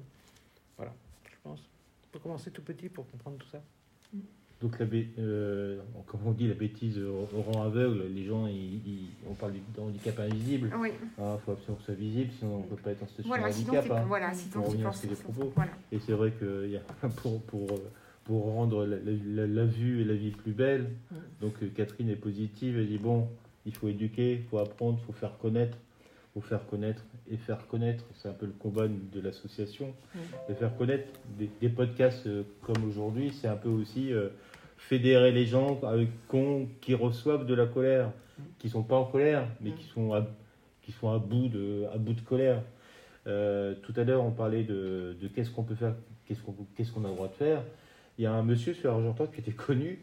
S4: voilà, je pense. Il faut commencer tout petit pour comprendre tout ça.
S1: Donc, la euh, comme on dit, la bêtise euh, rend aveugle. Les gens, ils- ils- on parle de handicap invisible.
S3: Oui,
S1: Il faut absolument que ce soit visible, sinon on ne peut pas être en situation
S3: voilà,
S1: de
S3: sinon
S1: handicap. hein.
S3: voilà, sinon
S1: Pour revenir
S3: penses
S1: propos.
S3: Voilà.
S1: Et c'est vrai que il y a, pour, pour, pour rendre la, la- la vue et la vie plus belle,
S4: Mm.
S1: donc euh, Catherine est positive, elle dit bon, il faut éduquer, il faut apprendre, il faut faire connaître, il faut faire connaître et faire connaître, c'est un peu le combat de l'association,
S4: Mm.
S1: de faire connaître des, des podcasts euh, comme aujourd'hui, c'est un peu aussi euh, fédérer les gens avec, qu'on- qui reçoivent de la colère, qui sont pas en colère, mais qui sont à, qui sont à bout de, à bout de colère. Euh, tout à l'heure, on parlait de, de qu'est-ce qu'on peut faire, qu'est-ce qu'on qu'est-ce qu'on a le droit de faire. Il y a un monsieur sur Argentan qui était connu,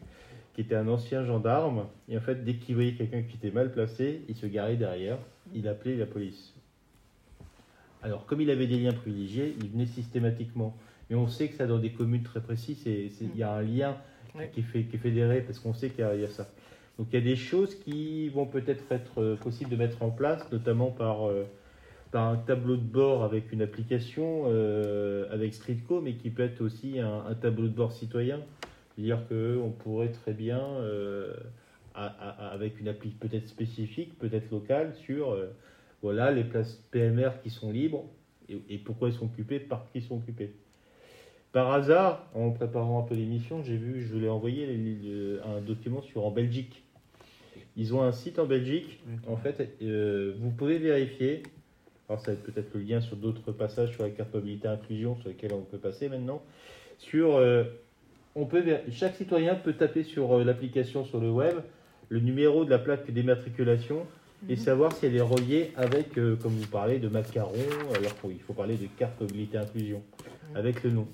S1: qui était un ancien gendarme, et en fait, dès qu'il voyait quelqu'un qui était mal placé, il se garait derrière, il appelait la police. Alors, comme il avait des liens privilégiés, il venait systématiquement. Mais on sait que ça, dans des communes très précises, il y a un lien qui, est fait, qui est fédéré, parce qu'on sait qu'il y, a- il y a ça. Donc, il y a des choses qui vont peut-être être euh, possibles de mettre en place, notamment par, euh, par un tableau de bord avec une application, euh, avec Streetco, mais qui peut être aussi un, un tableau de bord citoyen. C'est-à-dire qu'on pourrait très bien, euh, à- à- avec une appli peut-être spécifique, peut-être locale, sur voilà les places PMR qui sont libres et, et pourquoi elles sont occupées, par qui sont occupées. Par hasard, en préparant un peu l'émission, j'ai vu, je voulais envoyer les- un document sur en Belgique. Ils ont un site en Belgique. En fait, euh, vous pouvez vérifier. Alors, ça va être peut-être le lien sur d'autres passages sur la carte mobilité inclusion sur lesquels on peut passer maintenant. Sur, euh, on peut, ver- chaque citoyen peut taper sur euh, l'application sur le web le numéro de la plaque d'immatriculation et savoir si elle est reliée avec, euh, comme vous parlez, de macarons, alors qu'il faut parler de carte mobilité inclusion, avec le nom.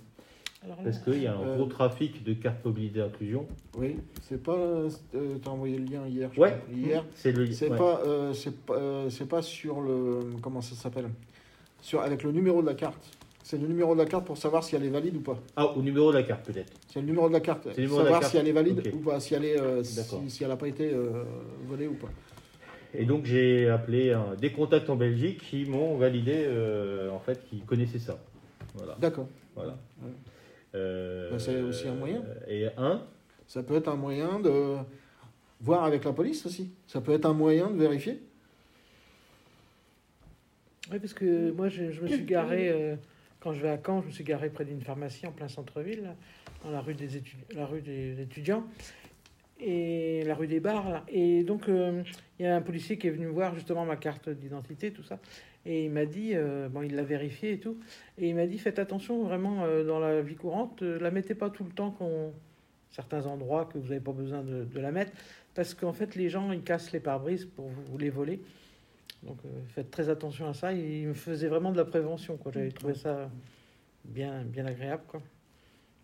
S4: Alors,
S1: Parce qu'il y a un
S5: Euh,
S1: gros trafic de carte mobilité inclusion.
S5: Oui, c'est pas. euh, T'as envoyé le lien hier je
S1: Ouais,
S5: crois. Hier.
S1: c'est le
S5: C'est
S1: ouais.
S5: pas, euh, c'est pas, euh, c'est pas sur le, comment ça s'appelle, sur avec le numéro de la carte. C'est le numéro de la carte pour savoir si elle est valide ou pas.
S1: Ah, au numéro de la carte peut-être.
S5: C'est le numéro de la carte.
S1: C'est le numéro de la
S5: savoir
S1: carte.
S5: si elle est valide ou pas, si elle est, euh, si, si elle n'a pas été euh, volée ou pas.
S1: Et donc j'ai appelé un- des contacts en Belgique qui m'ont validé euh, en fait qu'ils connaissaient ça. Voilà.
S5: D'accord.
S1: voilà.
S5: Ouais.
S1: Euh,
S5: Bah, c'est aussi un moyen.
S1: Et un,
S5: Ça peut être un moyen de voir avec la police aussi. Ça peut être un moyen de vérifier.
S4: Oui, parce que moi, je, je me suis garé, euh, quand je vais à Caen, je me suis garé près d'une pharmacie en plein centre-ville, dans la rue des, étu- la rue des étudiants, et la rue des bars. Et donc, euh, il y a un policier qui est venu voir justement ma carte d'identité, tout ça. Et il m'a dit, euh, bon, il l'a vérifié et tout. Et il m'a dit, faites attention vraiment euh, dans la vie courante, la mettez pas tout le temps qu'on certains endroits que vous n'avez pas besoin de, la mettre, parce qu'en fait, les gens, ils cassent les pare-brises pour vous, vous les voler. Donc faites très attention à ça. Il me faisait vraiment de la prévention. Quoi. J'avais trouvé ça bien, bien agréable. Quoi.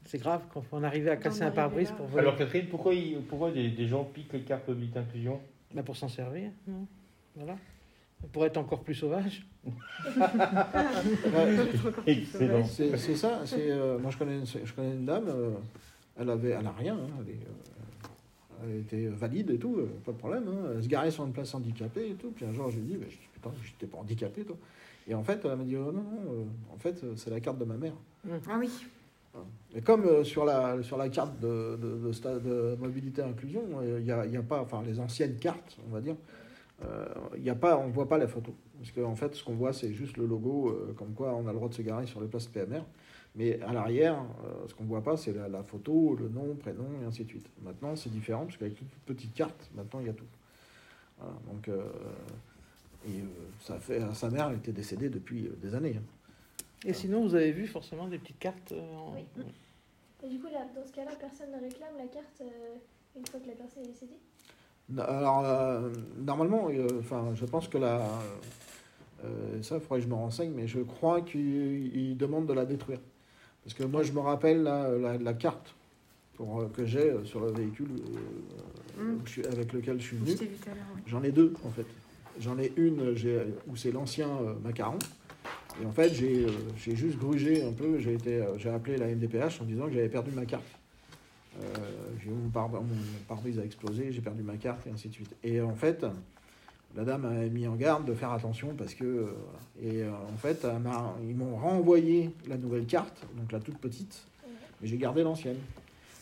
S4: C'est grave quand on arrivait à casser un pare-brise pour voler.
S1: alors Catherine, pourquoi, il- pourquoi des, des gens piquent les cartes mobilité inclusion
S4: Bah, pour s'en servir, non Voilà. Pour être encore plus sauvage.
S1: Excellent.
S5: c'est ça. c'est, euh, moi, je connais, une, je connais une dame, euh, elle avait, elle a rien. hein, elle, est, euh, elle était valide et tout, euh, pas de problème. hein, elle se garait sur une place handicapée et tout. Puis un jour, je lui bah, je dis, putain, j'étais pas handicapé, toi. Et en fait, elle m'a dit, oh, non, non, euh, en fait, c'est la carte de ma mère.
S3: Ah oui.
S5: Et comme euh, sur, la, sur la carte de, mobilité inclusion, euh, il n'y a, y a pas, enfin les anciennes cartes, on va dire, euh, a pas, on ne voit pas la photo. Parce qu'en en fait, ce qu'on voit, c'est juste le logo, euh, comme quoi on a le droit de se garer sur les places PMR. Mais à l'arrière, euh, ce qu'on ne voit pas, c'est la, photo, le nom, prénom, et ainsi de suite. Maintenant, c'est différent, parce qu'avec une petite carte, maintenant, il y a tout. Donc, euh, et euh, sa mère était décédée depuis euh, des années. hein.
S4: Et sinon, vous avez vu forcément des petites cartes euh, en-
S2: Oui. Et du coup, là, dans ce cas-là, personne ne réclame la carte euh, une fois que la personne est décédée?
S5: Alors, euh, normalement, euh, enfin, je pense que la. euh, ça, il faudrait que je me renseigne, mais je crois qu'il il demande de la détruire. Parce que moi, je me rappelle la, la carte pour, euh, que j'ai euh, sur le véhicule euh,
S3: Mm.
S5: suis- avec lequel je suis venu. J'en ai deux, en fait. J'en ai une où c'est l'ancien euh, macaron. Et en fait, j'ai euh, j'ai juste grugé un peu. J'ai euh, appelé la MDPH en disant que j'avais perdu ma carte. Euh, mon pare- mon pare-brise a explosé, j'ai perdu ma carte et ainsi de suite. Et en fait, la dame a mis en garde de faire attention parce que. et en fait, ils m'ont renvoyé la nouvelle carte, donc la toute petite, mais j'ai gardé l'ancienne.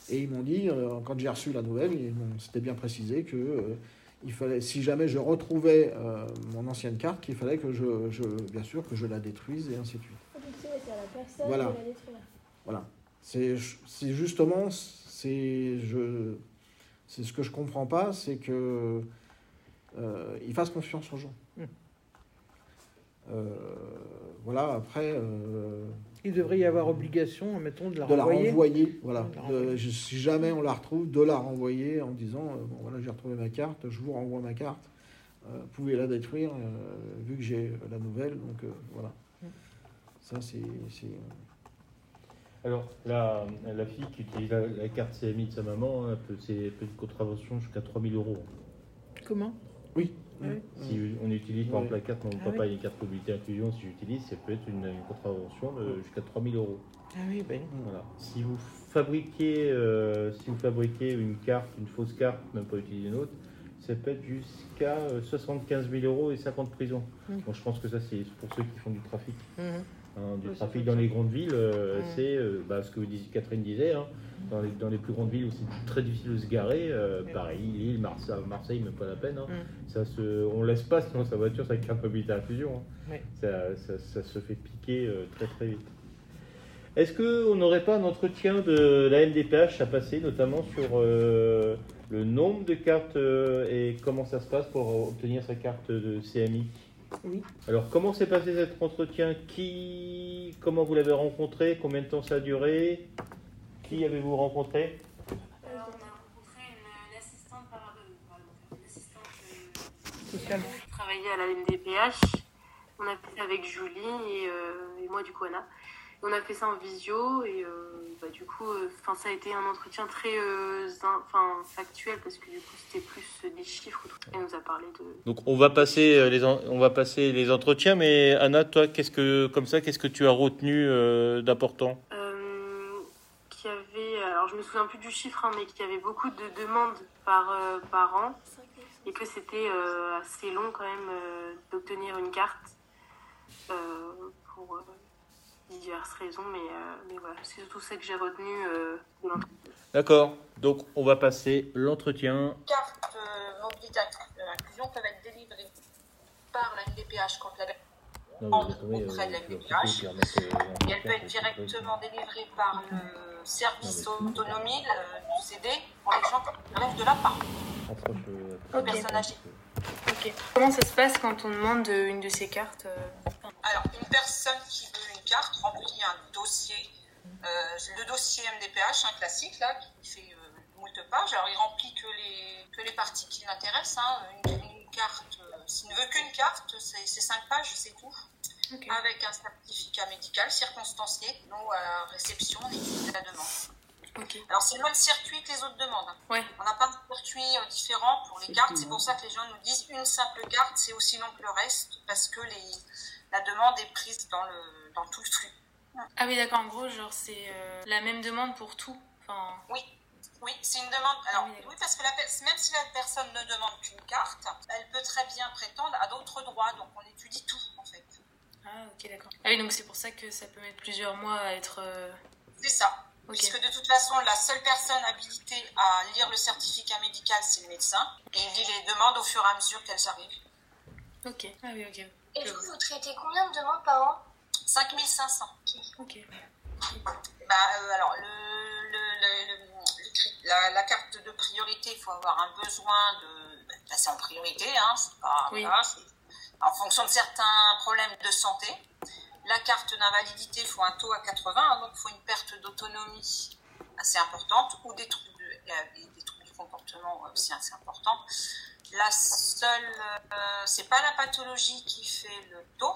S5: Et ils m'ont dit, quand j'ai reçu la nouvelle, c'était bien précisé que il fallait, si jamais je retrouvais euh, mon ancienne carte, qu'il fallait que je, je, bien sûr, que je la détruise et ainsi de suite.
S2: Donc, c'est c'est à la personne
S5: Voilà.
S2: de la détruire.
S5: Voilà. C'est c'est justement, c'est je, c'est ce que je comprends pas, c'est que euh, ils fassent confiance aux gens.
S4: Mm.
S5: Euh, voilà. Après, euh,
S4: Il devrait y avoir obligation, mettons, de la
S5: de la
S4: renvoyer.
S5: Voilà.
S4: De la
S5: De-
S4: renvoyer.
S5: si jamais on la retrouve, de la renvoyer en disant euh, bon voilà j'ai retrouvé ma carte, je vous renvoie ma carte. Euh, vous pouvez la détruire euh, vu que j'ai la nouvelle. Donc euh, voilà.
S4: Mm.
S5: Ça c'est c'est-
S1: Alors, la, la fille qui utilise la, la carte CMI de sa maman, peut, c'est peut une contravention jusqu'à 3000 euros.
S4: Comment?
S5: Oui.
S4: Oui.
S1: Si on utilise par exemple la carte, mon
S4: Ah
S1: papa
S4: oui.
S1: a une carte mobilité inclusion, si j'utilise, ça peut être une, une contravention de jusqu'à 3000 euros.
S4: Ah oui, ben.
S1: Voilà. Si vous fabriquez, euh, si vous fabriquez une carte, une fausse carte, même pas utiliser une autre, ça peut être jusqu'à euh, 75 000 euros et 50 prisons.
S4: Mm.
S1: Bon, je pense que ça c'est pour ceux qui font du trafic.
S4: Mhm.
S1: Hein, du
S7: Ouais, ça
S1: trafic
S7: fait
S1: dans
S7: ça.
S1: les grandes villes, euh, c'est euh, bah, ce que vous dis- Catherine disait. hein, dans, les, dans les plus grandes villes où c'est très difficile de se garer, euh,
S4: Ouais.
S1: Paris, Lille, Marseille, Marseille, même pas la peine. hein.
S4: Mm.
S1: Ça se, on laisse pas sinon sa voiture, sa carte mobilité inclusion. hein.
S4: Ouais.
S1: Ça, ça- ça se fait piquer euh, très très vite. Est-ce qu'on n'aurait pas un entretien de la MDPH à passer, notamment sur euh, le nombre de cartes euh, et comment ça se passe pour obtenir sa carte de CMI
S3: Oui.
S1: Alors, comment s'est passé cet entretien? Qui, Comment vous l'avez rencontré? Combien de temps ça a duré? Qui avez-vous rencontré?
S8: Alors, on a rencontré une, une assistante euh, pardon, une assistante euh,
S4: Sociale.
S8: qui travaillait à la MDPH. On a fait ça avec Julie et, euh, et moi, du coup, Anna. On a fait ça en visio et euh, bah, du coup, euh, ça a été un entretien très euh, in- 'fin, factuel parce que du coup, c'était plus des chiffres. Elle nous a parlé de,
S1: Donc, on va passer les, en- on va passer les entretiens, mais Anna, toi, qu'est-ce que, comme ça, qu'est-ce que tu as retenu d'important?
S8: Euh, qui avait, alors je me souviens plus du chiffre, hein, mais qui avait beaucoup de demandes par, par an et que c'était assez long quand même d'obtenir une carte pour diverses raisons, mais, euh, mais voilà, c'est surtout ça que j'ai retenu euh, de l'entretien.
S1: D'accord. Donc, on va passer l'entretien.
S9: cartes euh, mobilité euh, inclusion peuvent être délivrées par la NDPH quand la Auprès de la euh, vas MDPH. et elle peut être directement délivrée par le service autonomie euh, du CD pour les gens qui relèvent de l'APA.
S1: Les
S9: personnes âgées.
S8: Ok. Comment ça se passe quand on demande une de ces cartes euh
S9: Alors, une personne qui veut une carte remplit un dossier, euh, le dossier MDPH, un classique, là, qui fait euh, moult pages. Alors, il remplit que les, que les parties qui l'intéressent. hein. Une, une carte, euh, s'il ne veut qu'une carte, c'est cinq pages, c'est tout. Avec un certificat médical circonstancié. Nous, à la réception, on étudie la demande. Alors c'est le même circuit que les autres demandes. hein.
S8: Ouais.
S9: On n'a pas de circuit euh, différent pour les cartes. C'est
S5: hein.
S9: pour ça que les gens nous disent une simple carte, c'est aussi long que le reste, parce que les, la demande est prise dans, le, dans tout le flux.
S8: Ah oui, d'accord. En gros, genre, c'est euh, la même demande pour tout. Enfin,
S9: Oui, oui, c'est une demande. Alors,
S8: oui,
S9: parce que la, même si la personne ne demande qu'une carte, elle peut très bien prétendre à d'autres droits. Donc, on étudie tout, en fait.
S8: ah, ok, d'accord. Ah oui, donc c'est pour ça que ça peut mettre plusieurs mois à être. euh,
S9: C'est ça.
S8: Ok.
S9: Puisque de toute façon, la seule personne habilitée à lire le certificat médical, c'est le médecin. Et il lit les demandes au fur et à mesure qu'elles arrivent.
S8: Ok. Ah oui, ok.
S2: Et du coup, vous traitez combien de demandes par an?
S9: 5500.
S8: Ok.
S9: Bah, euh, alors, le, le- la, la carte de priorité, il faut avoir un besoin de bah, passer en priorité. Hein, c'est pas,
S8: Oui.
S9: voilà, c'est en fonction de certains problèmes de santé. La carte d'invalidité, il faut un taux à 80, hein, donc il faut une perte d'autonomie assez importante ou des troubles, des, des troubles du comportement aussi assez importants. La seule, euh, c'est pas la pathologie qui fait le taux,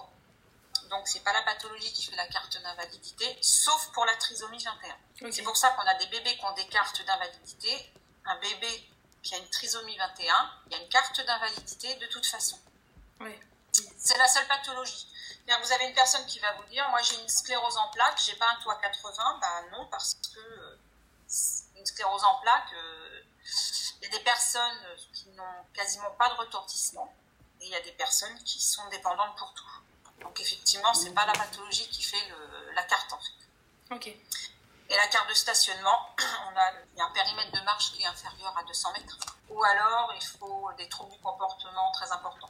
S9: donc c'est pas la pathologie qui fait la carte d'invalidité, sauf pour la trisomie 21.
S8: Ok.
S9: C'est pour ça qu'on a des bébés qui ont des cartes d'invalidité. Un bébé qui a une trisomie 21, il y a une carte d'invalidité de toute façon.
S8: Oui.
S9: C'est la seule pathologie. Vous avez une personne qui va vous dire, moi j'ai une sclérose en plaques, j'ai pas un à 80, bah non, parce que euh, une sclérose en plaques, euh, il y a des personnes qui n'ont quasiment pas de retentissement, et il y a des personnes qui sont dépendantes pour tout. Donc effectivement, c'est pas la pathologie qui fait le- la carte en fait.
S8: Ok.
S9: Et la carte de stationnement, on a, il y a un périmètre de marche qui est inférieur à 200 mètres. Ou alors, il faut des troubles du comportement très importants.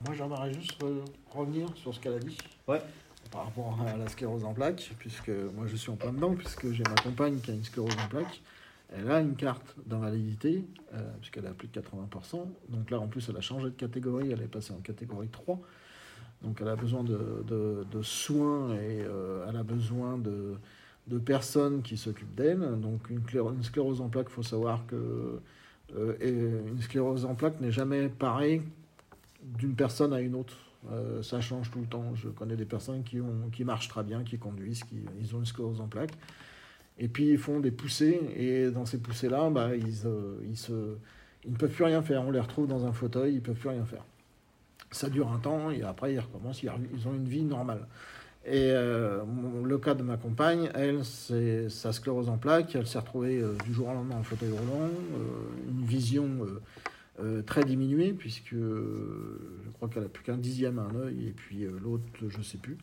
S5: Moi, j'aimerais juste re- revenir sur ce qu'elle a dit.
S1: Ouais.
S5: Par rapport à la sclérose en plaques, puisque moi je suis en plein dedans, puisque j'ai ma compagne qui a une sclérose en plaques. Elle a une carte d'invalidité, euh, puisqu'elle a plus de 80%. Donc là, en plus, elle a changé de catégorie, elle est passée en catégorie 3. Donc elle a besoin de, soins et euh, elle a besoin de, personnes qui s'occupent d'elle. Donc une, cléro- une sclérose en plaques, il faut savoir que euh, une sclérose en plaques n'est jamais pareille d'une personne à une autre. Euh, ça change tout le temps. Je connais des personnes qui, ont, qui marchent très bien, qui conduisent, qui ils ont une sclérose en plaques. Et puis ils font des poussées, et dans ces poussées-là, bah, ils ne peuvent plus rien faire. On les retrouve dans un fauteuil, ils ne peuvent plus rien faire. Ça dure un temps, et après ils recommencent, ils, ont une vie normale. Et euh, le cas de ma compagne, elle, c'est sa sclérose en plaques. Elle s'est retrouvée euh, du jour au lendemain en fauteuil roulant, euh, une vision très diminuée, puisque je crois qu'elle a plus qu'un dixième à un œil, et puis l'autre, je sais plus.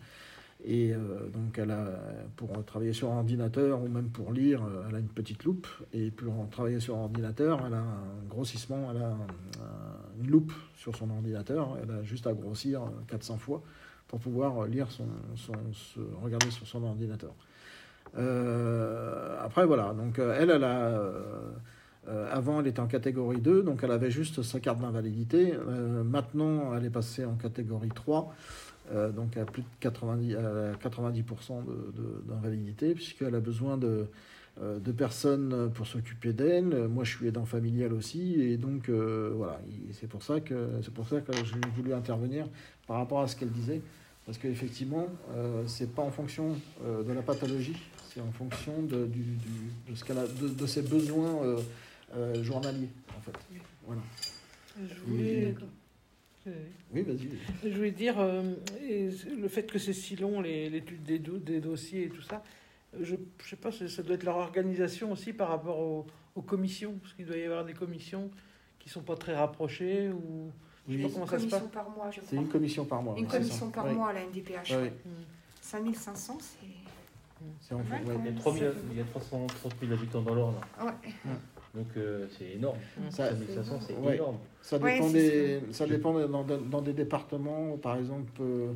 S5: Et euh, donc, elle a, pour travailler sur ordinateur ou même pour lire, euh, elle a une petite loupe. Et pour travailler sur ordinateur, elle a un grossissement, elle a un- un- une loupe sur son ordinateur. Elle a juste à grossir euh, 400 fois pour pouvoir lire son, son- regarder sur son ordinateur. Euh, après, voilà. Donc, euh, elle, elle a. euh, euh, avant, elle était en catégorie 2, donc elle avait juste sa carte d'invalidité. Euh, maintenant, elle est passée en catégorie 3, euh, donc à plus de 90, à 90% de- de- d'invalidité, puisqu'elle a besoin de, euh, de personnes pour s'occuper d'elle. Moi, je suis aidant familial aussi, et donc euh, voilà, c'est pour ça que c'est pour ça que j'ai voulu intervenir par rapport à ce qu'elle disait, parce qu'effectivement, euh, c'est pas en fonction euh, de la pathologie, c'est en fonction de, du, du- de ce qu'elle a, de, de ses besoins euh, euh, journaliers, en fait. Voilà.
S4: Je voulais,
S5: Oui, vas-y.
S4: je voulais dire, euh, le fait que c'est si long, l'étude des, do- des dossiers et tout ça, je ne sais pas, ça ça doit être leur organisation aussi par rapport aux, aux commissions, parce qu'il doit y avoir des commissions qui sont pas très rapprochées ou je sais
S5: Oui,
S4: pas comment ça se passe.
S3: par mois, je
S5: c'est
S3: crois.
S5: une commission par mois.
S3: Une
S5: c'est
S3: commission par mois à la NDPH.
S5: Ouais, ouais.
S3: 5500, c'est.
S5: C'est en
S3: Pas
S5: fait,
S3: mal,
S5: ouais.
S3: quand
S1: Il y a
S3: même.
S1: 3000 il y a 330 000 habitants dans l'Orne.
S3: Ouais.
S1: Donc euh, c'est énorme.
S5: Ça-
S1: 5500, c'est
S5: Ouais.
S1: énorme.
S5: Ça
S3: Ouais,
S5: dépend,
S3: c'est
S5: des, ça dépend dans, dans des départements, par exemple, euh,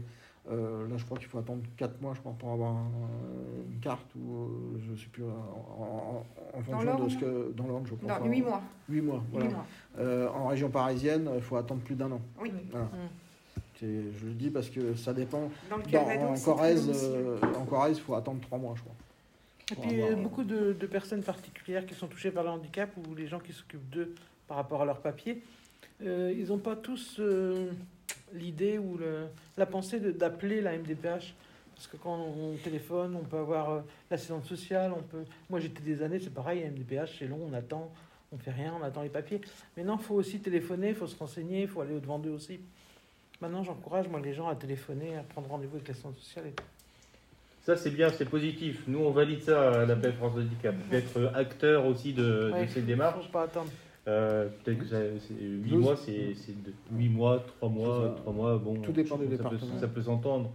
S5: euh, là je crois qu'il faut attendre 4 mois je crois, pour avoir un- une carte, ou euh, je ne sais plus, en, en- en fonction de ce que. Dans l'Orne, je crois.
S3: Dans 8 mois.
S5: 8 mois, voilà.
S3: Huit mois.
S5: Euh, en région parisienne, il faut attendre plus d'un an.
S3: Oui.
S5: Voilà. C'est- Je le dis parce que ça dépend.
S3: Dans le Calvados,
S5: en Corrèze, euh, en Corrèze, il faut attendre 3 mois, je crois.
S4: Et puis il y a
S5: avoir-
S4: beaucoup de, de personnes particulières qui sont touchées par le handicap ou les gens qui s'occupent d'eux par rapport à leurs papiers, euh, ils n'ont pas tous euh, l'idée ou le- la pensée d'appeler la MDPH Parce que quand on téléphone, on peut avoir euh, l'assistante sociale, on peut... Moi j'étais des années, c'est pareil, MDPH, c'est long, on attend, on fait rien, on attend les papiers. Mais non, il faut aussi téléphoner, il faut se renseigner, il faut aller au-devant d'eux aussi. Maintenant, j'encourage moi les gens à téléphoner, à prendre rendez-vous avec l'assistante sociale et tout.
S1: Ça, c'est bien, c'est positif. Nous, on valide ça à la PF France Handicap. D'être acteur aussi de,
S4: Ouais,
S1: de ces démarches.
S4: Faut pas attendre.
S1: Euh, Peut-être que ça- c'est 8
S5: Douze.
S1: mois, c'est 8 mois, 3 mois,
S5: ça.
S1: 3 mois, bon.
S5: Tout dépend des
S1: ça peut-
S5: départements.
S1: Ça peut s'entendre.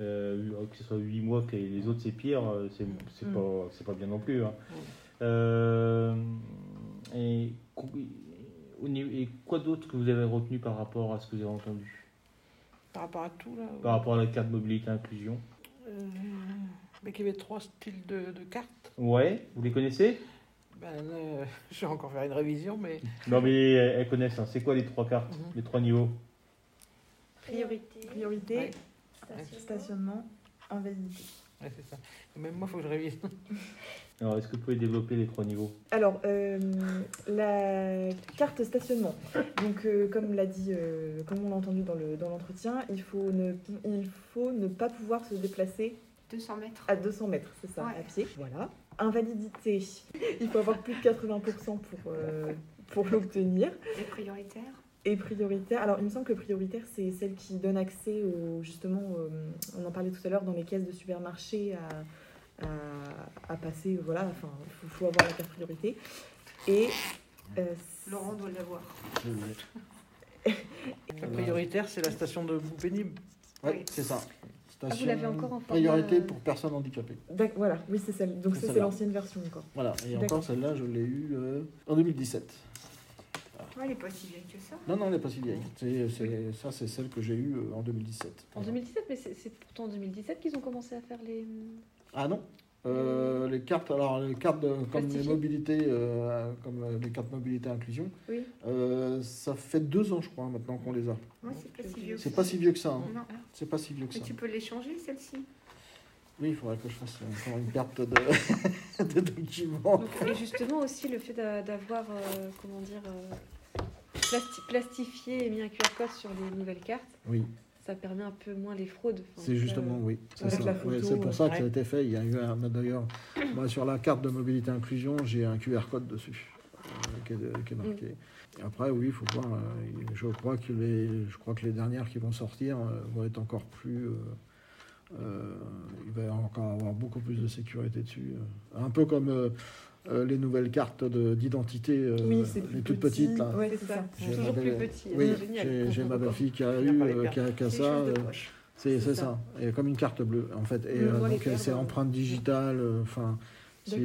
S1: Euh, que ce soit 8 mois, que les autres c'est pire, euh, c'est c'est
S6: Mm.
S1: pas, c'est pas bien non plus. hein.
S4: Mm.
S1: Euh, et, et quoi d'autre que vous avez retenu par rapport à ce que vous avez entendu?
S4: Par rapport à tout, là.
S1: Par rapport à la carte mobilité inclusion
S4: Euh, mais qu'il y avait trois styles de, de cartes.
S1: Ouais, vous les connaissez?
S4: Ben, euh, je vais encore faire une révision, mais
S1: Non, mais elles, connaissent. hein. C'est quoi les trois cartes,
S4: Mhm.
S1: les trois niveaux?
S2: Priorité,
S6: Priorité,
S4: Ouais.
S2: stationnement.
S6: stationnement, invalidité.
S4: ouais, c'est ça. Et même moi, il faut que je révise.
S1: Alors, est-ce que vous pouvez développer les trois niveaux?
S6: Alors, euh, la carte stationnement. Donc, euh, comme l'a dit, euh, comme on l'a entendu dans le dans l'entretien, il faut ne il faut ne pas pouvoir se déplacer
S3: 200 mètres.
S6: à 200 mètres, c'est ça,
S3: Ouais.
S6: à pied. Voilà. Invalidité. Il faut avoir plus de 80% pour euh, pour l'obtenir.
S3: Et prioritaire.
S6: Et prioritaire. Alors, il me semble que prioritaire, c'est celle qui donne accès au justement, euh, on en parlait tout à l'heure dans les caisses de supermarché à, à, à passer. Voilà. Enfin, il faut, faut avoir la carte priorité. Et euh,
S3: Laurent doit l'avoir.
S4: La prioritaire, c'est la station de bout pénible.
S5: Ouais,
S3: Oui.
S5: c'est ça.
S7: Ah, vous l'avez encore en
S5: Priorité
S7: euh,
S5: pour personnes handicapées.
S6: Voilà, oui, c'est celle. Donc,
S5: C'est
S6: ça, c'est l'ancienne version encore.
S5: Voilà. Et encore, celle-là, je l'ai eue euh, en 2017.
S3: Ouais, elle est pas si vieille que ça.
S5: Non, non, elle n'est pas si vieille. C'est, c'est- ça, c'est celle que j'ai eue euh, en 2017.
S7: En 2017, mais c'est c'est pourtant en 2017 qu'ils ont commencé à faire les.
S5: Ah non Euh, les cartes, alors les cartes de- comme les mobilités, euh, comme euh, les cartes mobilité inclusion,
S7: Oui.
S5: euh, ça fait deux ans, je crois, maintenant qu'on les a.
S3: Ouais, c'est pas si vieux. que
S5: C'est
S3: ça.
S5: pas si vieux que ça. hein.
S3: Non.
S5: C'est pas si vieux que
S3: Mais
S5: ça.
S3: tu peux les changer, celle-ci?
S5: Oui, il faudrait que je fasse encore une carte de, de documents.
S7: Donc, et justement aussi le fait d'a- d'avoir, euh, comment dire, euh, plasti- plastifié et mis un QR code sur les nouvelles cartes,
S5: Oui,
S7: ça permet un peu moins les fraudes. Enfin,
S5: c'est justement,
S7: euh,
S5: oui. C'est Ouais, pour ça que ça a été fait. Il y a eu un, d'ailleurs, moi, sur la carte de mobilité inclusion, j'ai un QR code dessus. euh, qui, est, qui est marqué. Et après, oui, il faut voir. euh, je crois que les, je crois que les dernières qui vont sortir euh, vont être encore plus. euh, euh, il va encore avoir beaucoup plus de sécurité dessus. euh. Un peu comme euh, les nouvelles cartes de- d'identité, euh,
S6: Oui,
S5: les toutes
S6: petit.
S5: petites. Là.
S6: Ouais,
S7: ça. Toujours
S5: ma
S7: plus petit.
S5: Oui,
S7: génial.
S5: j'ai ma belle-fille qui a eu, euh, qui a, qui a
S3: C'est
S5: ça. c'est
S7: ça.
S5: ça. Et comme une carte bleue, en fait. Et donc, c'est empreinte digitale. Enfin, c'est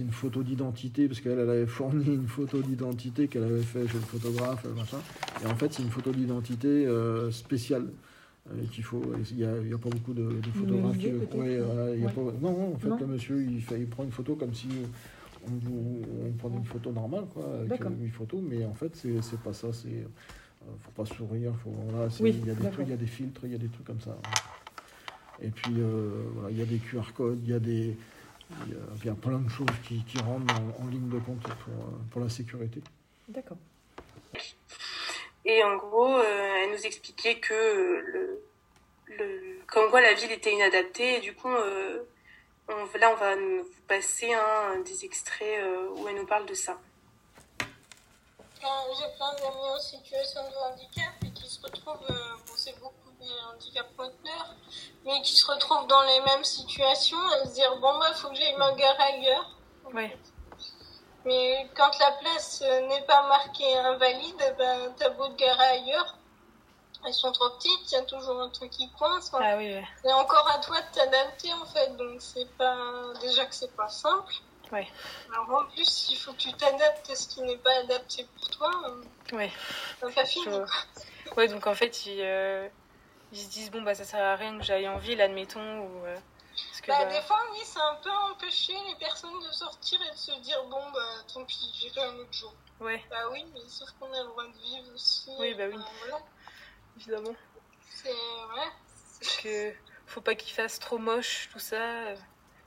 S5: une photo d'identité parce qu'elle elle avait fourni une photo d'identité qu'elle avait fait chez le photographe, machin. Et en fait, c'est une photo d'identité spéciale. qu'il faut, il n'y a, a pas beaucoup de, de photographes qui ouais,
S6: non?
S5: voilà, il y a
S6: Ouais.
S5: pas- non, non, en fait,
S6: Non?
S5: le monsieur, il, fait, il prend une photo comme si on, on prenait une photo normale, quoi, avec
S6: D'accord.
S5: euh, une photo, mais en fait, c'est c'est pas ça, c'est. euh, faut pas sourire, faut, voilà, c'est-
S6: Oui,
S5: il y a des trucs, il y a des filtres, il y a des trucs comme ça. Et puis, euh, voilà, il y a des QR codes, il y a des. Il y a, il y a plein de choses qui, qui rentrent en, en ligne de compte pour, pour la sécurité.
S6: D'accord.
S8: Et en gros, euh, elle nous expliquait que le, le, comme quoi la ville était inadaptée. Et du coup, euh, on, là, on va nous passer des extraits euh, où elle nous parle de ça.
S10: J'ai plein d'amis en situation de handicap et qui se retrouvent, euh, bon, c'est beaucoup des handicaps moteur, mais qui se retrouvent dans les mêmes situations à se dire bon bah faut que j'aille me garer ailleurs. fait. Mais quand la place euh, n'est pas marquée invalide, ben t'as beau te garer ailleurs, elles sont trop petites, il y a toujours un truc qui coince. Enfin,
S7: Ah oui, ouais.
S10: c'est encore à toi de t'adapter en fait, donc c'est pas déjà que c'est pas simple.
S7: Ouais.
S10: Alors en plus, il faut que tu t'adaptes à ce qui n'est pas adapté pour toi.
S7: Ouais.
S10: C'est pas fini.
S7: Je vois. Ouais, donc en fait, ils, euh, ils se disent bon, bah ça sert à rien que j'aille en ville, admettons. Ou, euh, parce que,
S10: Bah,
S7: bah,
S10: Des fois, oui, a un peu empêché les personnes de sortir et de se dire bon, bah tant pis, j'irai un autre jour.
S7: Ouais,
S10: Bah oui, mais sauf qu'on a le droit de vivre aussi.
S7: Oui, bah oui.
S10: Voilà.
S7: Évidemment.
S10: C'est. Ouais.
S7: Parce que faut pas qu'il fasse trop moche, tout ça. euh,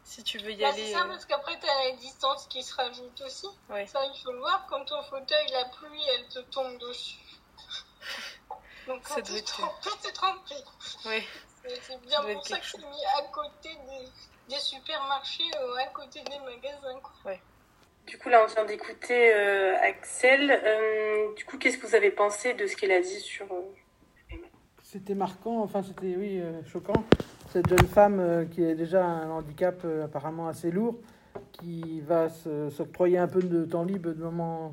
S7: Si tu veux y
S10: Bah,
S7: aller.
S10: c'est ça,
S7: euh,
S10: parce qu'après, t'as la distance qui se rajoute aussi.
S7: Ouais.
S10: Ça, il faut le voir. Quand ton fauteuil, la pluie, elle te tombe dessus. Donc,
S7: Ça
S10: quand
S7: doit
S10: t'es
S7: être-
S10: trempé, t'es trempé.
S7: Ouais.
S10: Et c'est bien
S7: Ça
S10: pour ça que suis mis à côté des, des supermarchés, euh, à côté des magasins. Quoi.
S8: Du coup, là, on vient d'écouter euh, Axel. Euh, du coup, qu'est-ce que vous avez pensé de ce qu'il a dit sur...
S4: C'était marquant, enfin c'était oui euh, choquant. Cette jeune femme euh, qui a déjà un handicap euh, apparemment assez lourd, qui va se- s'octroyer un peu de temps libre, de moments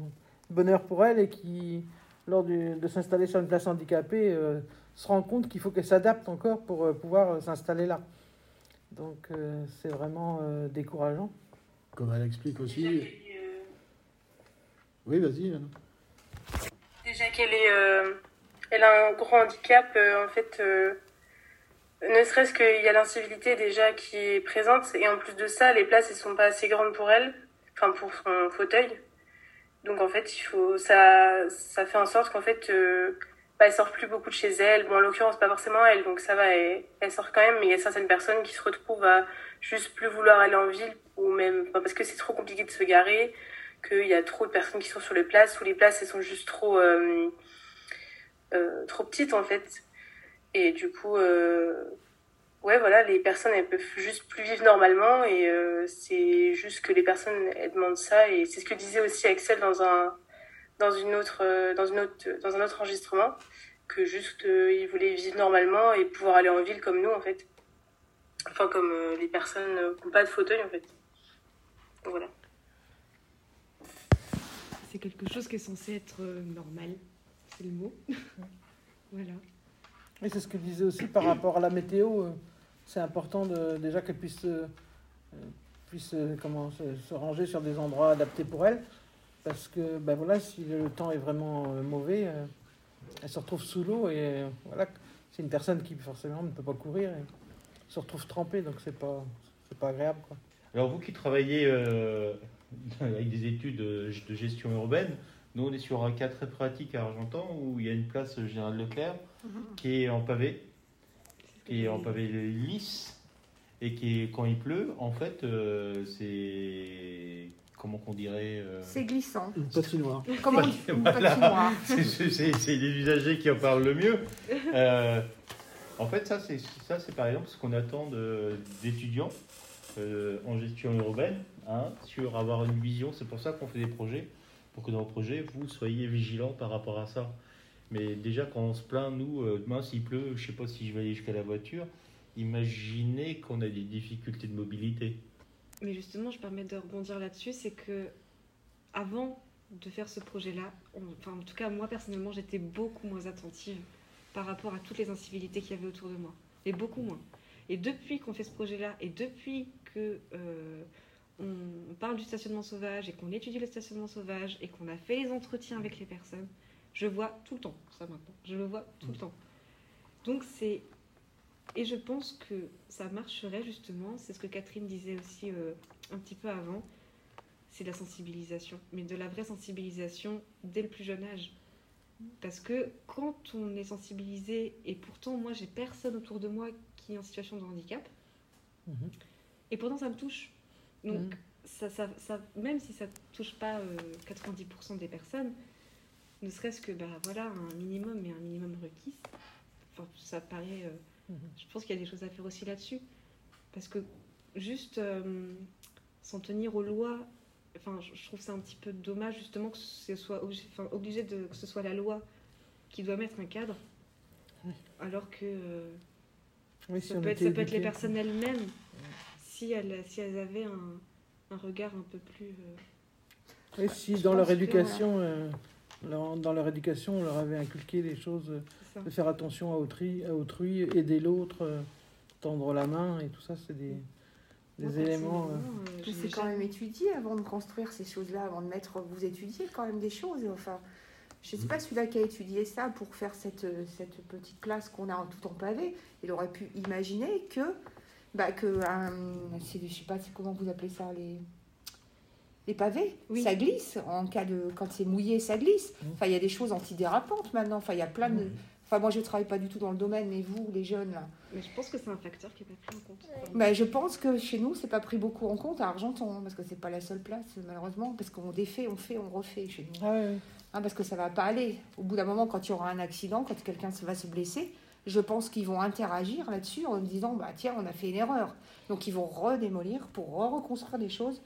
S4: de bonheur pour elle, et qui, lors du- de s'installer sur une place handicapée, euh, se rend compte qu'il faut qu'elle s'adapte encore pour euh, pouvoir euh, s'installer là. Donc euh, c'est vraiment euh, décourageant.
S5: Comme elle explique aussi. Oui, vas-y.
S8: Déjà qu'elle est, euh, elle a un gros handicap, euh, en fait, euh, ne serait-ce qu'il y a l'incivilité déjà qui est présente, et en plus de ça, les places, elles sont pas assez grandes pour elle, enfin pour son fauteuil. Donc en fait, il faut, ça, ça fait en sorte qu'en fait, euh, bah, elle sort plus beaucoup de chez elle. Bon, en l'occurrence, pas forcément elle, donc ça va, elle, sort quand même, mais il y a certaines personnes qui se retrouvent à juste plus vouloir aller en ville, ou même, enfin, parce que c'est trop compliqué de se garer, qu'il y a trop de personnes qui sont sur les places, ou les places, elles sont juste trop, euh, euh, trop petites en fait. Et du coup, euh, ouais, voilà, les personnes, elles peuvent juste plus vivre normalement, et euh, c'est juste que les personnes, elles demandent ça, et c'est ce que disait aussi Axel dans un, dans une autre, dans une autre, dans un autre enregistrement, que juste, ils voulaient vivre normalement et pouvoir aller en ville comme nous, en fait. Enfin, comme les personnes qui n'ont pas de fauteuil, en fait. Voilà.
S7: C'est quelque chose qui est censé être normal. C'est le mot. voilà.
S4: Et c'est ce que je disais aussi par rapport à la météo. euh, C'est important de, déjà qu'elle puisse, euh, puisse euh, comment, se, se ranger sur des endroits adaptés pour elle. Parce que ben voilà, si le temps est vraiment euh, mauvais, euh, elle se retrouve sous l'eau et euh, voilà, c'est une personne qui forcément ne peut pas courir et se retrouve trempée, donc c'est pas, c'est pas agréable. Quoi.
S1: Alors vous qui travaillez euh, avec des études de de gestion urbaine, nous on est sur un cas très pratique à Argentan où il y a une place Général Leclerc qui est en pavé, qui est en pavé lisse et qui est, quand il pleut, en fait, euh, c'est comment qu'on dirait euh,
S3: C'est glissant.
S5: Une patinoire.
S3: Comment on dit Une
S1: Voilà.
S3: patinoire.
S1: c'est les usagers qui en parlent le mieux. Euh, en fait, ça, c'est ça, c'est par exemple ce qu'on attend de- d'étudiants euh, en gestion urbaine, hein, sur avoir une vision. C'est pour ça qu'on fait des projets, pour que dans le projet, vous soyez vigilants par rapport à ça. Mais déjà, quand on se plaint, nous, euh, demain, s'il pleut, je sais pas si je vais aller jusqu'à la voiture, imaginez qu'on a des difficultés de mobilité.
S7: Mais justement, je permets de rebondir là-dessus, c'est que avant de faire ce projet-là, enfin en tout cas moi personnellement, j'étais beaucoup moins attentive par rapport à toutes les incivilités qu'il y avait autour de moi, et beaucoup moins. Et depuis qu'on fait ce projet-là, et depuis que euh, on parle du stationnement sauvage et qu'on étudie le stationnement sauvage et qu'on a fait les entretiens avec les personnes, je vois tout le temps ça maintenant. Je le vois tout le temps. Donc c'est et je pense que ça marcherait justement, c'est ce que Catherine disait aussi euh, un petit peu avant, c'est la sensibilisation, mais de la vraie sensibilisation dès le plus jeune âge. Parce que quand on est sensibilisé, et pourtant moi j'ai personne autour de moi qui est en situation de handicap,
S4: Mhm.
S7: et pourtant ça me touche. Donc
S4: Mhm.
S7: ça, ça, ça- même si ça ne touche pas euh, 90% des personnes, ne serait-ce que bah, voilà, un minimum et un minimum requis, enfin, ça paraît... euh,
S4: Mhm.
S7: je pense qu'il y a des choses à faire aussi là-dessus. Parce que juste euh, s'en tenir aux lois, enfin, je trouve ça un petit peu dommage justement que ce soit obligé, enfin, obligé de que ce soit la loi qui doit mettre un cadre, alors que euh,
S4: Oui, si
S7: ça, peut être, ça peut être les personnes elles-mêmes si elles, si elles avaient un, un regard un peu plus. euh,
S4: Et si
S3: Je
S4: dans leur
S3: que,
S4: éducation, euh, leur- dans leur éducation, on leur avait inculqué les choses, euh, de faire attention à autrui, à autrui aider l'autre, euh, tendre la main et tout ça, c'est des, des éléments. euh,
S7: euh,
S3: c'est quand même étudié avant de construire ces choses-là, avant de mettre. Vous étudiez quand même des choses. Enfin, je sais pas celui-là qui a étudié ça pour faire cette, cette petite place qu'on a en tout en pavé. Il aurait pu imaginer que, bah, que un, c'est- je sais pas, c'est comment vous appelez ça les les pavés,
S7: Oui.
S3: ça glisse en cas de quand c'est mouillé, ça glisse.
S4: Mhm.
S3: Enfin, il y a des choses antidérapantes maintenant. Enfin, il y a plein de.
S4: Mhm.
S3: Enfin, moi, je travaille pas du tout dans le domaine, mais vous, les jeunes là.
S7: Mais je pense que c'est un facteur qui n'est pas pris en compte. Enfin,
S3: Bah, je pense que chez nous, c'est pas pris beaucoup en compte à Argenton, hein, parce que c'est pas la seule place, malheureusement, parce qu'on défait, on fait, on refait chez nous.
S4: Ah ouais.
S3: Hein, parce que ça va pas aller. Au bout d'un moment, quand il y aura un accident, quand quelqu'un se- va se blesser, je pense qu'ils vont interagir là-dessus en disant bah tiens on a fait une erreur donc ils vont redémolir pour reconstruire des choses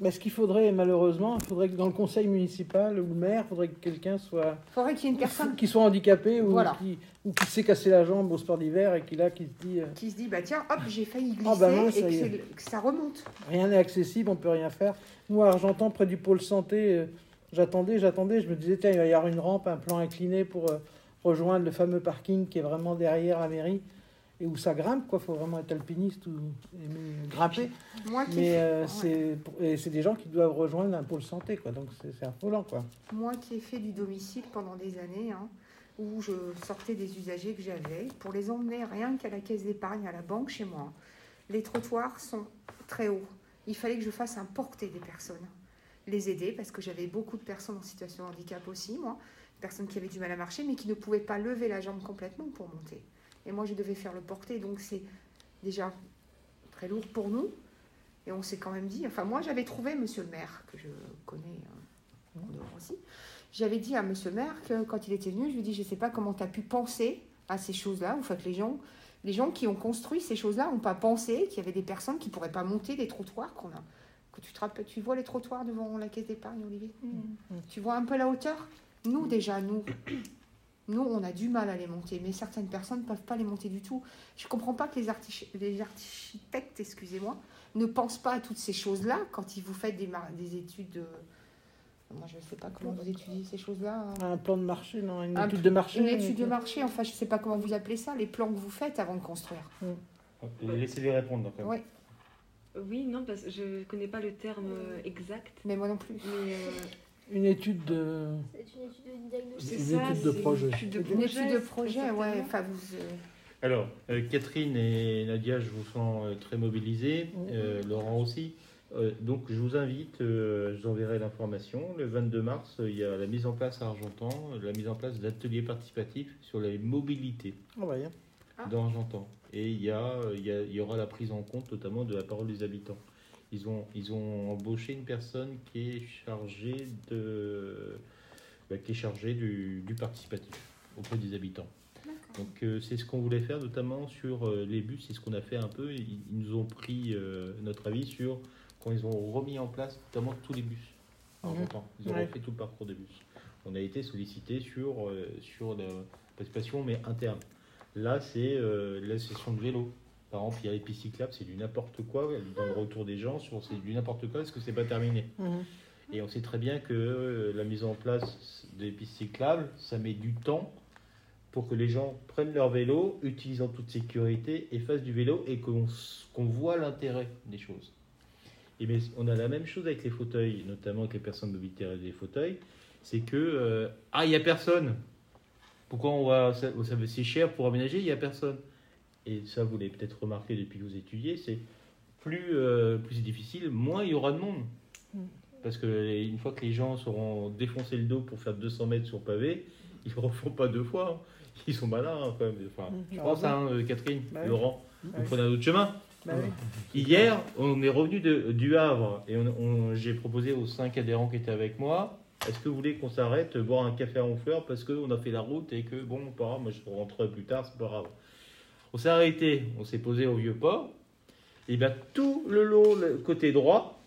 S4: Mais ce qu'il faudrait, malheureusement, il faudrait que dans le conseil municipal ou le maire, il faudrait que quelqu'un soit,
S3: faudrait qu'il y ait une personne
S4: qui soit handicapé ou,
S3: Voilà.
S4: qui, ou qui s'est cassé la jambe au sport d'hiver et qui là qui se dit euh,
S3: qui se dit bah tiens hop j'ai failli glisser
S4: bah mince,
S3: et que, que ça remonte
S4: rien n'est accessible, on peut rien faire. Nous, à Argentan, près du pôle santé, euh, j'attendais, j'attendais, je me disais, tiens, il va y avoir une rampe, un plan incliné pour euh, rejoindre le fameux parking qui est vraiment derrière la mairie et où ça grimpe, quoi. faut vraiment être alpiniste ou aimer grimper.
S3: moi qui ai
S4: Mais euh,
S3: ouais.
S4: c'est pour- et c'est des gens qui doivent rejoindre un pôle santé, quoi. Donc c'est c'est affolant, quoi.
S3: Moi qui ai fait du domicile pendant des années, hein, où je sortais des usagers que j'avais, pour les emmener rien qu'à la caisse d'épargne, à la banque chez moi, les trottoirs sont très hauts. Il fallait que je fasse un porté des personnes, les aider, parce que j'avais beaucoup de personnes en situation de handicap aussi, moi, personnes qui avaient du mal à marcher, mais qui ne pouvaient pas lever la jambe complètement pour monter. Et moi, je devais faire le porté, donc c'est déjà très lourd pour nous. Et on s'est quand même dit, enfin moi j'avais trouvé monsieur le maire, que je connais en dehors aussi, j'avais dit à monsieur le maire que quand il était venu, je lui ai dit, je ne sais pas comment tu as pu penser à ces choses-là, ou fait que les gens, les gens qui ont construit ces choses-là n'ont pas pensé qu'il y avait des personnes qui ne pourraient pas monter des trottoirs qu'on a. Que tu, te rappelles, tu vois les trottoirs devant la caisse d'épargne, Olivier? Tu vois un peu la hauteur? Nous déjà, nous, nous, on a du mal à les monter, mais certaines personnes ne peuvent pas les monter du tout. Je ne comprends pas que les, archi- les architectes, excusez-moi, ne pensent pas à toutes ces choses-là quand ils vous faites des, études. de- Moi, je ne sais pas comment vous étudiez ces choses-là. hein.
S4: Un plan de marché, non Une
S3: Un
S4: étude de marché
S3: Une étude de marché, enfin, je ne sais pas comment vous appelez ça, les plans que vous faites avant de construire.
S1: Laissez-les répondre. donc, quand même.
S7: Oui, non, parce que je ne connais pas le terme euh, exact.
S3: Mais moi non plus.
S7: Mais euh,
S4: Une étude de.
S2: C'est une étude de diagnostic.
S7: c'est
S5: Une étude de projet.
S7: Une étude de
S3: Une
S7: projet,
S3: étude de projet, ouais. Enfin, vous, euh,
S1: Alors, euh, Catherine et Nadia, je vous sens euh, très mobilisés, euh, Laurent aussi. Euh, donc, je vous invite, euh, je vous enverrai l'information. Le 22 mars, euh, il y a la mise en place à Argentan, la mise en place d'ateliers participatifs sur les mobilités
S4: Oh, bah, bien.
S1: dans Argentan. Et il y, a, il, y a- il y aura la prise en compte notamment de la parole des habitants. Ils ont, ils ont embauché une personne qui est chargée, de, bah, qui est chargée du, du participatif auprès des habitants. Donc euh, c'est ce qu'on voulait faire notamment sur euh, les bus, c'est ce qu'on a fait un peu. Ils, ils nous ont pris euh, notre avis sur quand ils ont remis en place notamment tous les bus.
S4: Mhm.
S1: Ils ont
S4: Ouais.
S1: refait tout le parcours des bus. On a été sollicité sur, sur la participation mais interne. Là c'est la session de vélo. Par exemple, il y a les pistes cyclables, c'est du n'importe quoi. Dans le retour des gens, c'est du n'importe quoi, est-ce que c'est pas terminé
S4: Mhm.
S1: et on sait très bien que euh, la mise en place des pistes cyclables, ça met du temps pour que les gens prennent leur vélo, utilisent en toute sécurité et fassent du vélo et qu'on voit l'intérêt des choses. Et mais on a la même chose avec les fauteuils, notamment avec les personnes mobilité et des fauteuils, c'est que euh, ah il y a personne. Pourquoi on va ça, ça veut c'est cher pour aménager, il y a personne. Et ça vous l'avez peut-être remarqué depuis que vous étudiez, c'est plus euh, plus c'est difficile, moins il y aura de monde. Parce que une fois que les gens seront défoncés le dos pour faire 200 mètres sur pavé, ils ne refont pas deux fois. hein. Ils sont malins hein, quand même. Enfin,
S4: Mhm.
S1: je pense, hein, Catherine,
S4: Bah.
S1: Laurent,
S4: Bah
S1: vous
S4: oui.
S1: prenez un autre chemin.
S4: Bah oui.
S1: Hier, on est revenu de, du Havre et on, on- j'ai proposé aux cinq adhérents qui étaient avec moi est-ce que vous voulez qu'on s'arrête, boire un café à Honfleur parce qu'on a fait la route et que bon, pas grave, moi je rentrerai plus tard, c'est pas grave. On s'est arrêté, on s'est posé au vieux port. Et bien tout le long, le côté droit,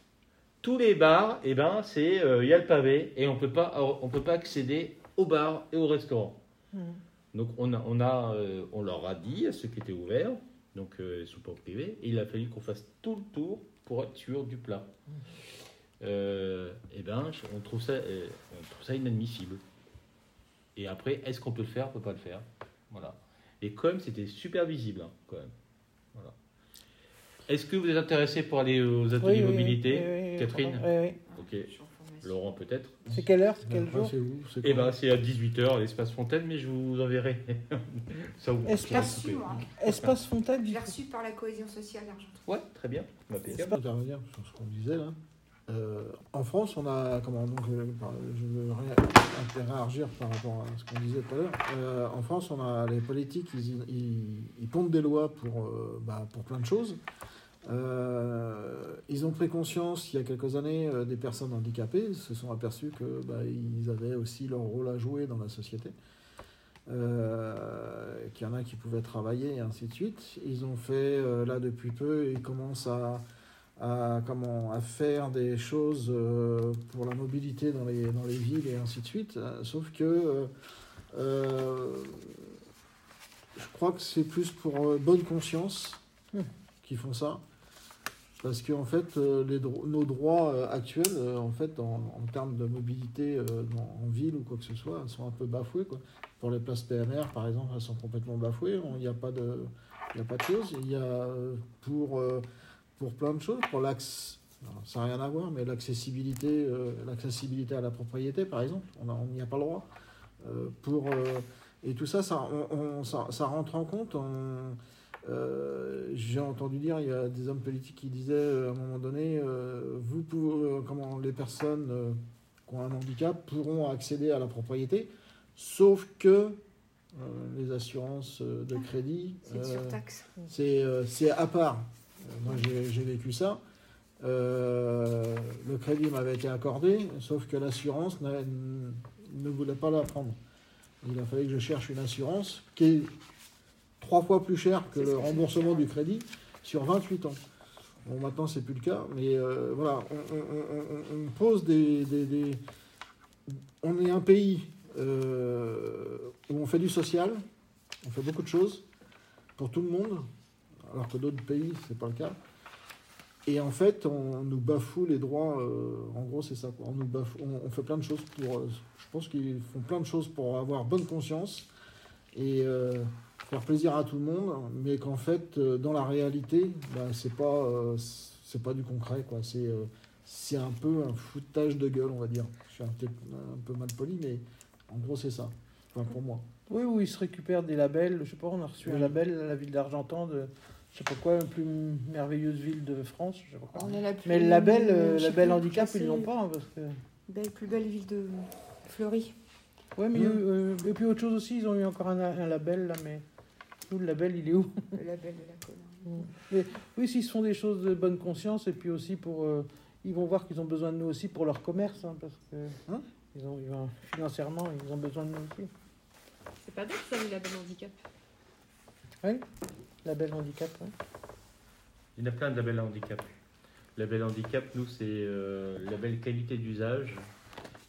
S1: tous les bars, et ben c'est euh, il y a le pavé et on peut pas on peut pas accéder aux bars et aux restaurants.
S4: Mhm.
S1: Donc on a, on, a, euh, on leur a dit à ceux qui étaient ouverts, donc euh, sous port privé, et il a fallu qu'on fasse tout le tour pour être sûr du plat. Euh, et ben, on trouve ça, euh, on trouve ça inadmissible. Et après, est-ce qu'on peut le faire, on peut pas le faire, voilà. Et quand même, c'était super visible, hein, quand même. Voilà. Est-ce que vous êtes intéressé pour aller aux ateliers
S4: Oui, oui,
S1: mobilité,
S4: oui, oui, oui,
S1: Catherine
S4: oui, oui.
S1: Ok. Laurent peut-être.
S4: C'est quelle heure C'est quel
S5: Après,
S4: jour
S5: c'est où
S1: Eh ben, c'est à 18h à l'espace Fontaine, mais je vous enverrai. ça vous
S3: l'ai reçu, moi.
S4: Espace Fontaine,
S3: Je l'ai reçu par la cohésion sociale d'Argenton.
S1: Ouais, très bien. Bah,
S5: Je ce qu'on disait là. Euh, en France, on a, comment, donc, je, je veux rien interagir par rapport à ce qu'on disait tout à l'heure. Euh, en France, on a les politiques, ils, ils, des lois pour, euh, bah, pour plein de choses. Euh, ils ont pris conscience il y a quelques années euh, des personnes handicapées, se sont aperçus que bah, avaient aussi leur rôle à jouer dans la société. euh, qu'il y en a qui pouvaient travailler et ainsi de suite. Ils ont fait, euh, là depuis peu, ils commencent à, à, comment, à faire des choses euh, pour la mobilité dans les, dans les villes et ainsi de suite. Euh, Sauf que euh, je crois que c'est plus pour bonne conscience qu'ils font ça. Parce qu'en fait, euh, les dro- nos droits actuels, en fait, en, en termes de mobilité dans- en ville ou quoi que ce soit, sont un peu bafoués. Quoi. Pour les places PNR, par exemple, elles sont complètement bafouées. Il n'y a pas de, il a pas de choses. Il y a pour euh, pour plein de choses, pour l'axe, ça n'a rien à voir, mais l'accessibilité, euh, l'accessibilité à la propriété, par exemple, on n'y a pas le droit. Euh, pour euh, et tout ça, ça, on- on- ça, ça rentre en compte. on- J'ai entendu dire, il y a des hommes politiques qui disaient à un moment donné, vous pouvez, comment les personnes qui ont un handicap pourront accéder à la propriété, sauf que euh, les assurances de crédit,
S3: C'est
S5: euh,
S3: surtaxe.
S5: c'est euh, c'est à part. Euh, Moi, j'ai vécu ça. Euh, le crédit m'avait été accordé, sauf que l'assurance ne voulait pas la prendre. Il a fallu que je cherche une assurance qui est trois fois plus chère que le remboursement du crédit sur 28 ans. Bon, maintenant, c'est plus le cas, mais euh, voilà, on, on- on- on- on pose des, des- des- On est un pays euh, où on fait du social, on fait beaucoup de choses pour tout le monde, alors que d'autres pays, c'est pas le cas. Et en fait, on nous bafoue les droits. euh, en gros, c'est ça. Quoi. On, nous bafoue- on, on fait plein de choses pour. euh, je pense qu'ils font plein de choses pour avoir bonne conscience et euh, faire plaisir à tout le monde, mais qu'en fait, dans la réalité, bah, c'est pas, c'est pas du concret. Quoi. C'est, c'est un peu un foutage de gueule, on va dire. Je suis un, peu- un peu mal poli, mais en gros, c'est ça. Enfin, pour moi.
S4: Oui, où ils se récupèrent des labels. Je sais pas, on a reçu un
S5: Oui.
S4: label à la ville d'Argentan de je sais pas quoi, la plus merveilleuse ville de France. Je sais pas quoi.
S3: On a la plus-
S4: Mais le label, euh, label handicap, ils l'ont pas. hein, parce que...
S3: Belle, plus belle ville de Fleury.
S4: Ouais, mais euh, et puis autre chose aussi, ils ont eu encore un, un label là, mais nous, le label, il est où?
S3: Le label de la colonne.
S4: Mais oui, s'ils se font des choses de bonne conscience, et puis aussi pour. euh, ils vont voir qu'ils ont besoin de nous aussi pour leur commerce, hein, parce que
S5: Hein?
S4: ils ont, ils ont- financièrement, ils ont besoin de nous aussi.
S7: C'est pas bête ça, le label handicap.
S4: Oui, label handicap, ouais.
S1: Il y en a plein de labels handicap. Label handicap, nous, c'est euh, label qualité d'usage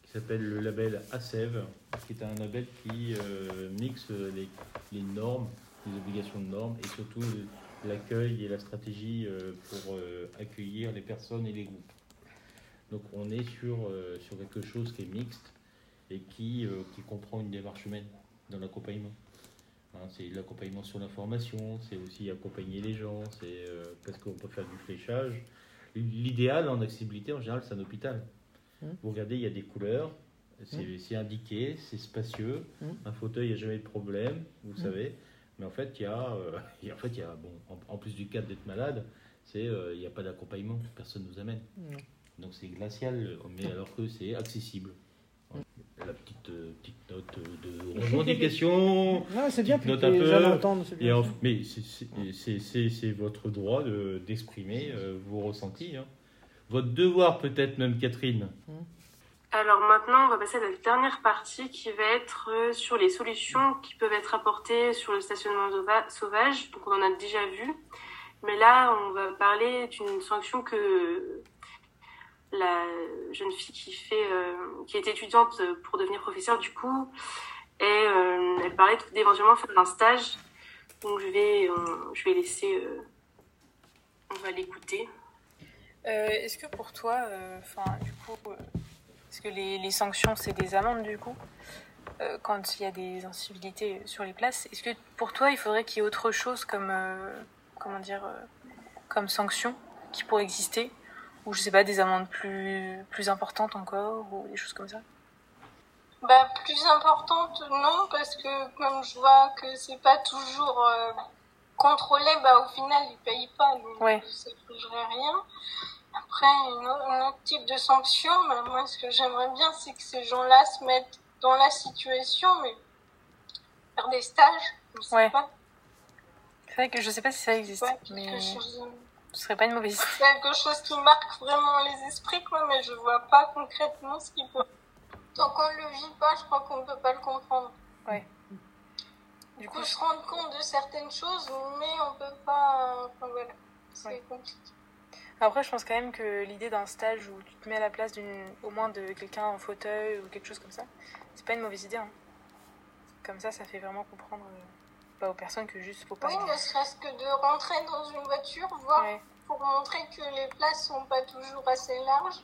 S1: qui s'appelle le label ACEV, qui est un label qui euh, mixe les, normes, les obligations de normes et surtout l'accueil et la stratégie euh, pour euh, accueillir les personnes et les groupes. Donc on est sur, euh, quelque chose qui est mixte et euh, qui comprend une démarche humaine dans l'accompagnement. Hein, c'est l'accompagnement sur l'information, c'est aussi accompagner les gens, c'est euh, parce qu'on peut faire du fléchage. L'idéal en accessibilité, en général, c'est un hôpital.
S4: Mm.
S1: Vous regardez, il y a des couleurs, c'est
S4: Mm.
S1: c'est indiqué, c'est spacieux.
S4: Mm.
S1: Un fauteuil, il n'y a jamais de problème, vous savez. Mais en fait, il y a, euh, en fait, il y a, bon, en, en plus du cadre d'être malade, c'est euh, il n'y a pas d'accompagnement, personne nous amène. Donc c'est glacial, mais alors que c'est accessible. La petite, euh, petite note de revendication.
S4: Non, c'est bien,
S1: note
S4: que
S1: un
S4: les
S1: peu.
S4: gens l'entendent, c'est bien.
S1: Et en- mais c'est- votre droit de- d'exprimer euh, vos ressentis. hein. Votre devoir peut-être même, Catherine.
S8: Alors maintenant, on va passer à la dernière partie qui va être euh, sur les solutions qui peuvent être apportées sur le stationnement sauva- sauvage. Donc on en a déjà vu. Mais là, on va parler d'une sanction que la jeune fille qui, fait, euh, qui est étudiante pour devenir professeure, du coup, et euh, elle parlait d'éventuellement faire un stage. Donc je vais, euh, je vais laisser... on va l'écouter.
S11: Est-ce que pour toi, enfin, du coup, est-ce que les, les sanctions, c'est des amendes, du coup, quand il y a des incivilités sur les places? Est-ce que pour toi, il faudrait qu'il y ait autre chose comme, euh, comment dire, comme sanction qui pourrait exister? Ou, je sais pas, des amendes plus, plus importantes encore, ou des choses comme ça
S10: Bah, plus importante, non, parce que comme je vois que c'est pas toujours euh, contrôlé, bah, au final, ils payent pas, donc
S11: Ouais.
S10: ça ne rien. Après, une autre- un autre type de sanction, bah, moi, ce que j'aimerais bien, c'est que ces gens-là se mettent dans la situation, mais faire des stages, je sais
S11: Ouais.
S10: pas,
S11: C'est vrai que je sais pas si ça existe,
S10: ouais,
S11: mais
S10: chose,
S11: ce serait pas une mauvaise idée.
S10: quelque chose qui marque vraiment les esprits, quoi, mais je vois pas concrètement ce qu'il peut. Tant qu'on le vit pas, je crois qu'on peut pas le comprendre.
S11: Ouais.
S10: Du coup, se rendre compte de certaines choses, mais on peut pas. Enfin, voilà, c'est
S11: Ouais.
S10: compliqué.
S11: Après, je pense quand même que l'idée d'un stage où tu te mets à la place d'une, au moins de quelqu'un en fauteuil ou quelque chose comme ça, c'est pas une mauvaise idée. hein. Comme ça, ça fait vraiment comprendre euh, bah, aux personnes que juste faut pas.
S10: Oui, ne serait-ce que de rentrer dans une voiture, voir
S11: Ouais,
S10: pour montrer que les places sont pas toujours assez larges.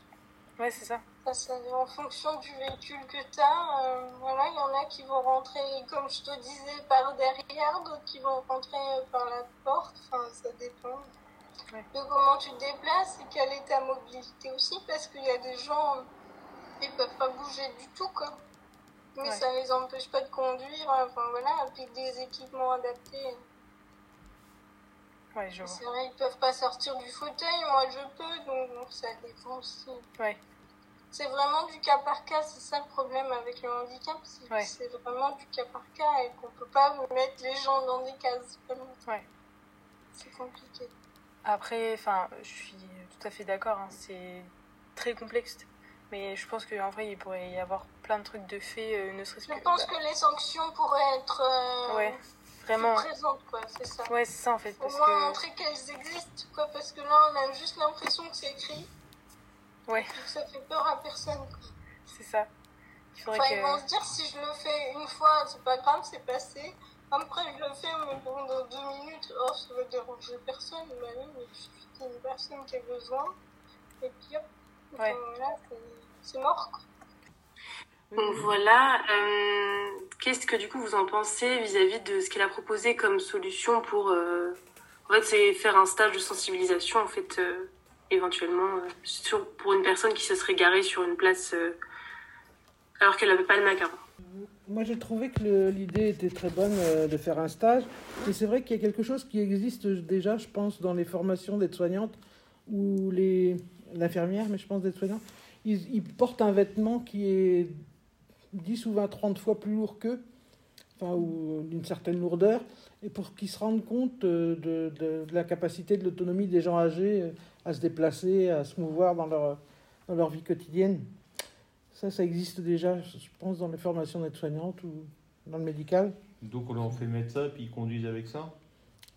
S11: ouais c'est ça.
S10: Ça, c'est en fonction du véhicule que tu as. voilà, il y en a qui vont rentrer, comme je te disais, par derrière, d'autres qui vont rentrer euh, par la porte. Enfin, ça dépend
S11: Ouais.
S10: de comment tu te déplaces et quelle est ta mobilité aussi, parce qu'il y a des gens, ils peuvent pas bouger du tout, quoi. Mais
S11: Ouais.
S10: ça les empêche pas de conduire, enfin voilà, avec des équipements adaptés.
S11: Ouais, je vois.
S10: C'est vrai, ils peuvent pas sortir du fauteuil, moi je peux, donc ça dépend aussi.
S11: Ouais.
S10: C'est vraiment du cas par cas, c'est ça le problème avec le handicap, c'est que
S11: Ouais.
S10: c'est vraiment du cas par cas et qu'on peut pas mettre les gens dans des cases.
S11: Ouais.
S10: C'est compliqué.
S11: Après, enfin, je suis tout à fait d'accord. hein, c'est très complexe. Mais je pense qu'en vrai, il pourrait y avoir plein de trucs de fait, euh, ne serait-ce
S10: Je
S11: que.
S10: pense
S11: bah,
S10: que les sanctions pourraient être euh,
S11: Ouais, vraiment.
S10: présentes, quoi, c'est ça.
S11: Ouais, c'est ça en fait.
S10: Au
S11: Parce
S10: moins
S11: que.
S10: montrer qu'elles existent, quoi, parce que là on a juste l'impression que c'est écrit.
S11: Ouais.
S10: Que ça fait peur à personne. quoi.
S11: C'est ça. Il faudrait
S10: Enfin, ils vont
S11: que.
S10: se dire si je le fais une fois, c'est pas grave, c'est passé. Après, je le fais, mais bon, dans deux minutes, oh, ça va déranger personne. Bah oui, mais c'est une personne qui a besoin. Et puis hop,
S11: Ouais.
S10: voilà, c'est- c'est mort. quoi.
S8: Donc voilà, euh, qu'est-ce que du coup vous en pensez vis-à-vis de ce qu'elle a proposé comme solution pour... euh, en fait, c'est faire un stage de sensibilisation, en fait, euh, éventuellement, euh, sur, pour une personne qui se serait garée sur une place euh, alors qu'elle n'avait pas le macaron.
S4: Moi, j'ai trouvé que l'idée était très bonne euh, de faire un stage. Et c'est vrai qu'il y a quelque chose qui existe déjà, je pense, dans les formations d'aides-soignantes ou les l'infirmière, mais je pense d'aides-soignantes. Ils, ils portent un vêtement qui est 10 ou 20, 30 fois plus lourd qu'eux, enfin, ou d'une certaine lourdeur, et pour qu'ils se rendent compte euh, de, de- de la capacité, de l'autonomie des gens âgés euh, à se déplacer, à se mouvoir dans leur, dans leur vie quotidienne. Ça, ça existe déjà, je pense, dans les formations d'aides-soignantes ou dans le médical.
S1: Donc on leur fait mettre ça, puis ils conduisent avec ça?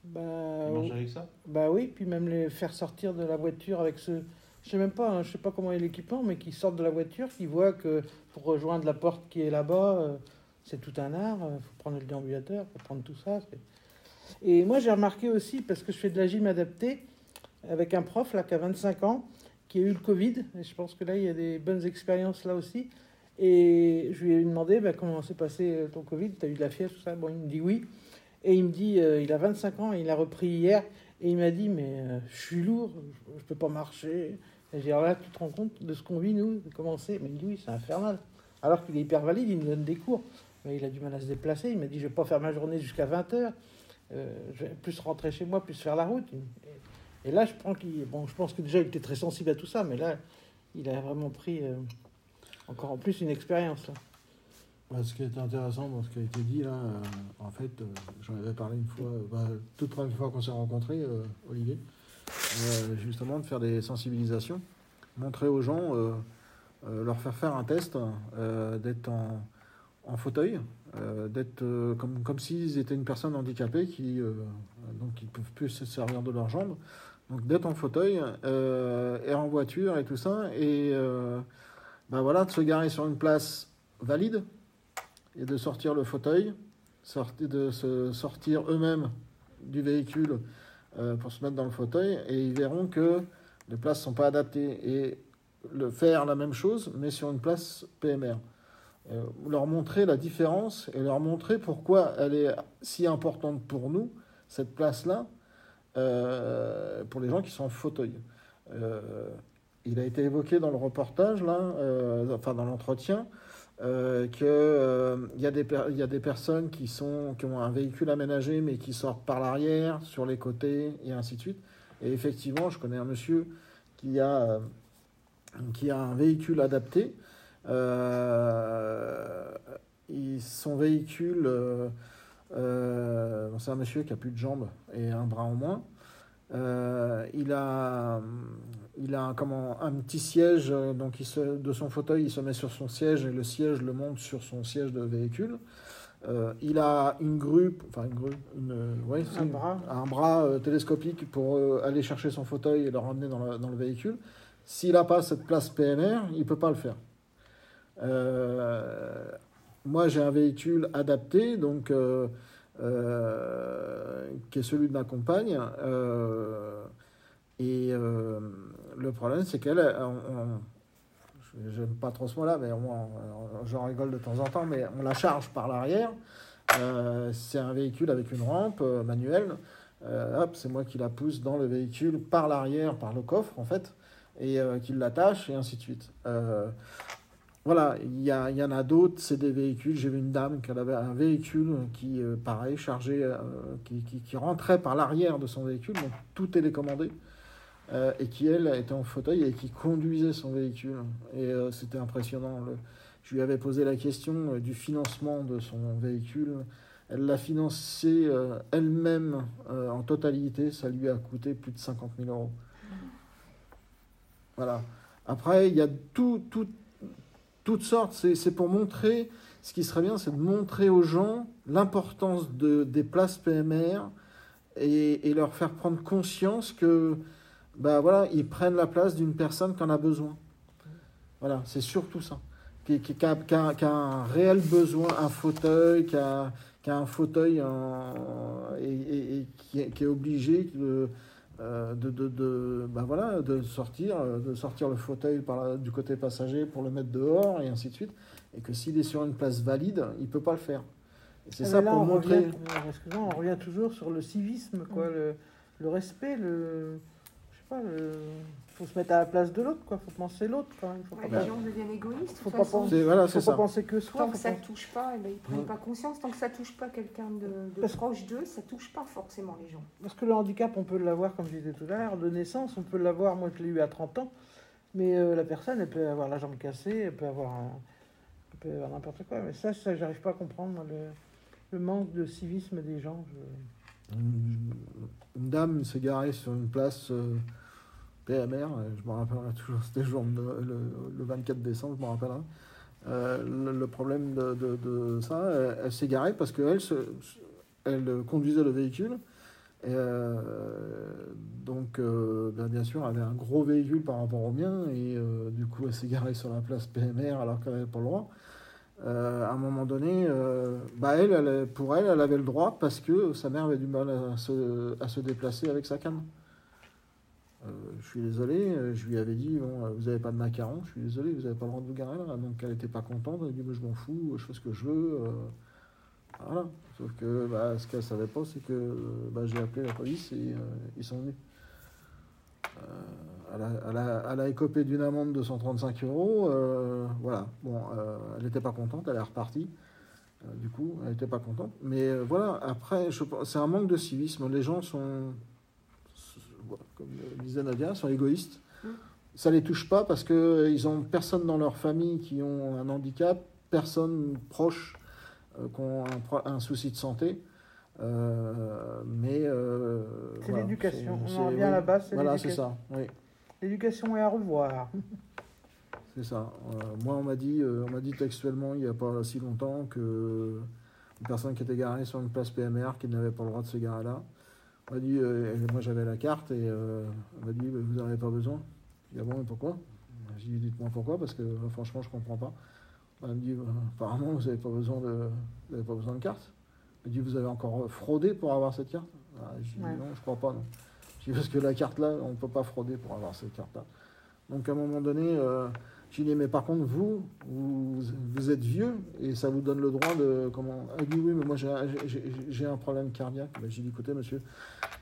S4: Bah,
S1: Ils mangent avec ça?
S4: bah oui, puis même les faire sortir de la voiture avec ce... Je sais même pas, hein, je sais pas comment est l'équipement, mais qui sortent de la voiture, qui voient que pour rejoindre la porte qui est là-bas, euh, c'est tout un art. Il faut prendre le déambulateur, faut prendre tout ça. Et moi, j'ai remarqué aussi, parce que je fais de la gym adaptée, avec un prof là qui a 25 ans, qui a eu le Covid, et je pense que là, il y a des bonnes expériences là aussi. Et je lui ai demandé bah, comment s'est passé euh, ton Covid, tu as eu de la fièvre, tout ça? Bon, il me dit oui. Et il me dit, euh, il a 25 ans, il a repris hier, et il m'a dit, mais euh, je suis lourd, je, je peux pas marcher. Et j'ai dit, alors là, tu te rends compte de ce qu'on vit, nous, de comment Mais il dit, oui, c'est infernal. Alors qu'il est hyper valide, il me donne des cours. Mais il a du mal à se déplacer. Il m'a dit, je vais pas faire ma journée jusqu'à 20h. je vais plus rentrer chez moi, plus faire la route. Et, et là, je, prends qu'il, bon, je pense que déjà, il était très sensible à tout ça, mais là, il a vraiment pris euh, encore en plus une expérience. là.
S5: Ce qui est intéressant dans ce qui a été dit là, euh, en fait, euh, j'en avais parlé une fois, euh, bah, toute première fois qu'on s'est rencontrés, Olivier, justement de faire des sensibilisations, montrer aux gens, leur faire faire un test, d'être en, en fauteuil, d'être comme, comme s'ils étaient une personne handicapée qui donc ils peuvent plus se servir de leurs jambes, donc d'être en fauteuil et en voiture et tout ça, et bah voilà, de se garer sur une place valide et de sortir le fauteuil, de se sortir eux-mêmes du véhicule euh, pour se mettre dans le fauteuil et ils verront que les places ne sont pas adaptées et le faire la même chose mais sur une place PMR. Euh, leur montrer la différence et leur montrer pourquoi elle est si importante pour nous, cette place-là, euh, pour les gens qui sont en fauteuil. Il a été évoqué dans le reportage, là, enfin dans l'entretien, euh, qu'il y, per- il y a des personnes qui, sont, qui ont un véhicule aménagé mais qui sortent par l'arrière, sur les côtés et ainsi de suite. Et effectivement, je connais un monsieur qui a, euh, qui a un véhicule adapté. Euh, son véhicule, euh, euh, c'est un monsieur qui a plus de jambes et un bras en moins. Euh, il a, il a un, comment, un petit siège, euh, donc il se, de son fauteuil, il se met sur son siège et le siège le monte sur son siège de véhicule. Euh, il a une grue, enfin une grue, une, euh, ouais,
S4: Un
S5: une-
S4: bras.
S5: un bras euh, télescopique pour euh, aller chercher son fauteuil et le ramener dans le, dans le véhicule. S'il n'a pas cette place PMR, il ne peut pas le faire. Moi, j'ai un véhicule adapté, donc qui est celui de ma compagne. et le problème, c'est qu'elle, je- j'aime pas trop ce mot-là, mais moi, on- j'en rigole de temps en temps, mais on la charge par l'arrière. Euh, c'est un véhicule avec une rampe euh, manuelle. Euh, hop, c'est moi qui la pousse dans le véhicule par l'arrière, par le coffre en fait, et euh, qui l'attache et ainsi de suite. Euh, voilà, il y, en a d'autres, c'est des véhicules. J'ai vu une dame qui avait un véhicule qui, euh, pareil, chargé, euh, qui, qui- qui rentrait par l'arrière de son véhicule, donc tout télécommandé, euh, et qui, elle, était en fauteuil et qui conduisait son véhicule. Et euh, c'était impressionnant. Je lui avais posé la question euh, du financement de son véhicule. Elle l'a financé elle-même en totalité. Ça lui a coûté plus de 50 000 euros. Voilà. Après, il y a tout, tout- toutes sortes. C'est pour montrer. Ce qui serait bien, c'est de montrer aux gens l'importance de, des places PMR et leur faire prendre conscience que, bah voilà, ils prennent la place d'une personne qui en a besoin. Voilà, c'est surtout ça. Qui, qui- qui a, qui a- qui a un réel besoin, un fauteuil, qui a, un fauteuil en- et, et- et qui, est, obligé de, euh, de, de, de- bah voilà, de, sortir, euh, de sortir le fauteuil par la- du côté passager pour le mettre dehors et ainsi de suite. Et que s'il est sur une place valide, il ne peut pas le faire. Et c'est
S4: Ah,
S5: ça
S4: là,
S5: pour
S4: on
S5: montrer.
S4: revient- euh, on revient toujours sur le civisme, quoi, le, le respect, le. Pas, le. Faut se mettre à la place de l'autre, quoi. Faut penser l'autre, quand même. Faut
S3: Ouais,
S4: pas,
S3: les gens deviennent égoïstes. de
S4: faut
S3: toute
S4: pas
S3: façon.
S4: penser,
S5: voilà,
S4: faut pas penser que soi.
S3: Tant que ça ne touche pas, eh ben, ils prennent
S5: Ouais.
S3: pas conscience. Tant que ça touche pas quelqu'un de, de
S4: Parce-
S3: proche d'eux, ça touche pas forcément les gens.
S4: Parce que le handicap, on peut l'avoir, comme je disais tout à l'heure, de naissance, on peut l'avoir, moi je l'ai eu à 30 ans, mais euh, la personne, elle peut avoir la jambe cassée, elle peut avoir, un- elle peut avoir n'importe quoi. Mais ça, ça j'arrive pas à comprendre, moi, le, le manque de civisme des gens. je-
S5: Une, une dame s'est garée sur une place euh, PMR, euh, je me rappellerai toujours, c'était le, jour de- le, le 24 décembre, je me rappellerai. Euh, le, problème de, ça, elle, elle s'est garée parce qu'elle elle conduisait le véhicule. Euh, donc, ben, bien sûr, elle avait un gros véhicule par rapport au mien, et du coup, elle s'est garée sur la place PMR alors qu'elle n'avait pas le droit. À un moment donné, bah elle, pour elle, elle avait le droit parce que sa mère avait du mal à se, à se déplacer avec sa canne. Euh, je suis désolé, euh, je lui avais dit, bon, euh, vous n'avez pas de macaron, je suis désolé, vous n'avez pas le droit de vous garer là. Donc elle n'était pas contente, elle a dit, moi, je m'en fous, je fais ce que je veux. voilà. Sauf que bah, ce qu'elle savait pas, c'est que bah, j'ai appelé la police et ils sont venus. Elle, a, elle, a, écopé d'une amende de 135 euros. voilà. Bon, elle n'était pas contente, elle est repartie. Du coup, elle n'était pas contente. Mais voilà, après, c'est un manque de civisme. Les gens sont, comme le disait Nadia, sont égoïstes. Ça les touche pas parce qu'ils ont personne dans leur famille qui ont un handicap, personne proche euh, qui ont un, souci de santé. Euh, mais euh,
S4: C'est
S5: voilà,
S4: l'éducation. On en revient à la base, c'est
S5: Voilà, c'est ça. Oui.
S4: L'éducation est à revoir.
S5: C'est ça. Euh, moi, on m'a dit, euh, on m'a dit textuellement il n'y a pas si longtemps que une personne qui était garée sur une place PMR, qui n'avait pas le droit de se garer là, on m'a dit, euh, moi j'avais la carte et euh, on m'a dit, vous n'en avez pas besoin. J'ai dit, ah bon, et pourquoi? J'ai dit, dites-moi pourquoi, parce que euh, franchement, je comprends pas. On m'a dit, bah, apparemment, vous n'avez pas besoin de, vous avez pas besoin de carte. Elle m'a dit, vous avez encore fraudé pour avoir cette carte? Ah, dit,
S4: Ouais.
S5: non, je crois pas, non. J'ai dit, parce que la carte là, on ne peut pas frauder pour avoir cette carte là. Donc à un moment donné, euh, j'ai dit, mais par contre, vous, vous, vous êtes vieux et ça vous donne le droit de. Comment Elle dit, oui, mais moi j'ai un- problème cardiaque. Ben, j'ai dit, écoutez, monsieur,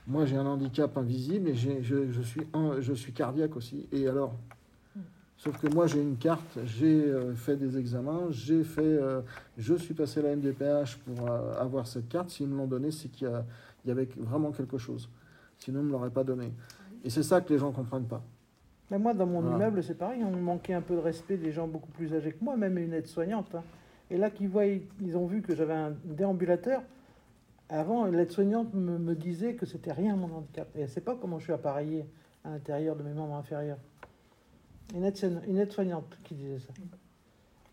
S5: moi j'ai un handicap invisible et je, je, suis un- je suis cardiaque aussi. Et alors Sauf que moi j'ai une carte, j'ai euh, fait des examens, j'ai fait, euh, je suis passé à la MDPH pour euh, avoir cette carte. S'ils me l'ont donnée, c'est qu'il y, y avait vraiment quelque chose. Sinon, ils ne me l'auraient pas donnée. Et c'est ça que les gens ne comprennent pas.
S4: Mais moi, dans mon
S5: Voilà.
S4: immeuble, c'est pareil. On manquait un peu de respect des gens beaucoup plus âgés que moi, même une aide-soignante. hein. Et là, qu'ils voient, ils ont vu que j'avais un déambulateur. Avant, l'aide-soignante me, me disait que c'était rien mon handicap. Et elle ne sait pas comment je suis appareillé à l'intérieur de mes membres inférieurs. Une aide- une aide-soignante qui disait ça.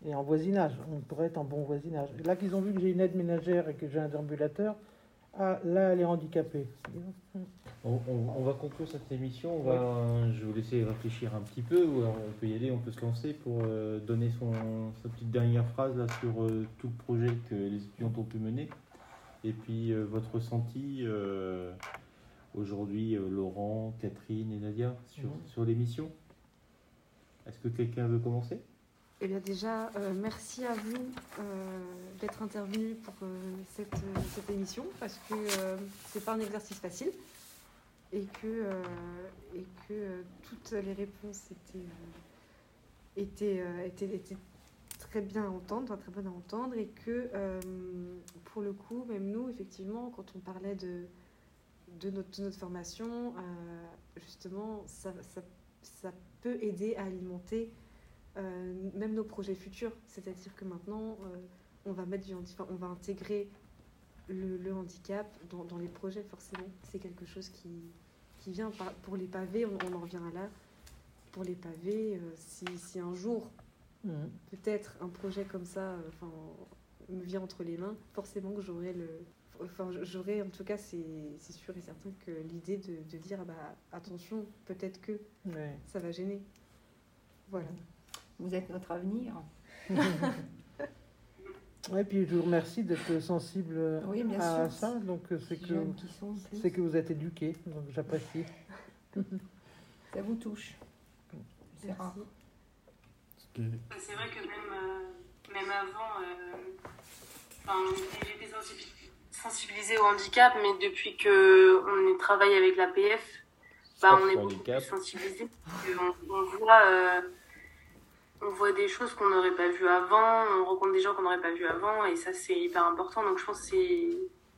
S4: et en voisinage. On pourrait être en bon voisinage. Et là qu'ils ont vu que j'ai une aide ménagère et que j'ai un déambulateur, ah, là, elle est handicapée.
S1: On, on- on va conclure cette émission. On va, je vais vous laisser réfléchir un petit peu. Ou alors on peut y aller, on peut se lancer pour euh, donner son, sa petite dernière phrase là, sur euh, tout le projet que les étudiants ont pu mener. Et puis euh, votre ressenti aujourd'hui, Laurent, Catherine et Nadia, sur,
S3: Mhm.
S1: sur l'émission? Est-ce que quelqu'un veut commencer?
S7: Eh bien déjà, euh, merci à vous euh, d'être intervenu pour euh, cette, émission parce que c'est pas un exercice facile et que, et que toutes les réponses étaient, étaient, étaient, très bien à entendre, très bonnes à entendre et que pour le coup, même nous, effectivement, quand on parlait de, notre, de notre formation, justement, ça, ça, ça peut aider à alimenter même nos projets futurs. C'est-à-dire que maintenant, euh, on va mettre du handi- enfin, on va intégrer le, le handicap dans, dans les projets, forcément. C'est quelque chose qui, qui vient. Par- Pour les pavés, on, on en revient à là. Pour les pavés, euh, si, si un jour,
S4: Mhm.
S7: peut-être un projet comme ça euh, enfin, me vient entre les mains, forcément que j'aurai le. Enfin, j'aurai en tout cas, c'est c'est sûr et certain que l'idée de, de dire ah bah, attention, peut-être que
S4: Ouais.
S7: ça va gêner. Voilà.
S3: Vous êtes notre avenir.
S4: Ouais, puis je vous remercie d'être sensible
S3: Oui, bien
S4: à
S3: sûr.
S4: ça. Donc euh, c'est que c'est que vous êtes éduqués. Donc j'apprécie.
S3: Ça vous touche. C'est rare.
S8: C'est vrai que même, euh, même avant, euh, enfin, j'étais sensibi- sensibilisée au handicap, mais depuis que on est travaillé avec l'APF, bah, on est beaucoup plus sensibilisé. On, on voit, euh, on voit des choses qu'on n'aurait pas vues avant, on rencontre des gens qu'on n'aurait pas vus avant, et ça c'est hyper important. Donc je pense que c'est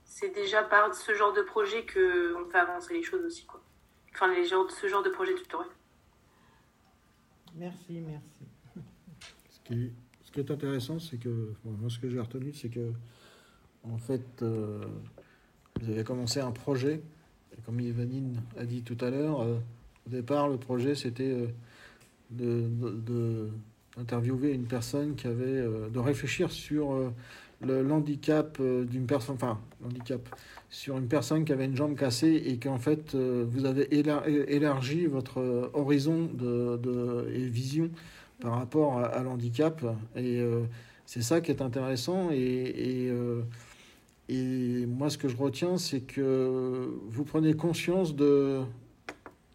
S8: c'est déjà par ce genre de projet que on fait avancer les choses aussi, quoi. Enfin, les genres, ce genre de projet tutoriel.
S4: Merci, merci.
S5: Ce qui est, ce qui est intéressant, c'est que, bon, moi, ce que j'ai retenu, c'est que, en fait, euh, vous avez commencé un projet, et comme Yvanine a dit tout à l'heure, euh, au départ, le projet, c'était euh, de, de- d'interviewer une personne qui avait, euh, de réfléchir sur euh, le l'handicap euh, d'une personne, enfin, l'handicap, sur une personne qui avait une jambe cassée et qu'en fait, vous avez élar- élargi votre horizon de, et vision par rapport à, l'handicap. Et c'est ça qui est intéressant. Et, et, et moi, ce que je retiens, c'est que vous prenez conscience de,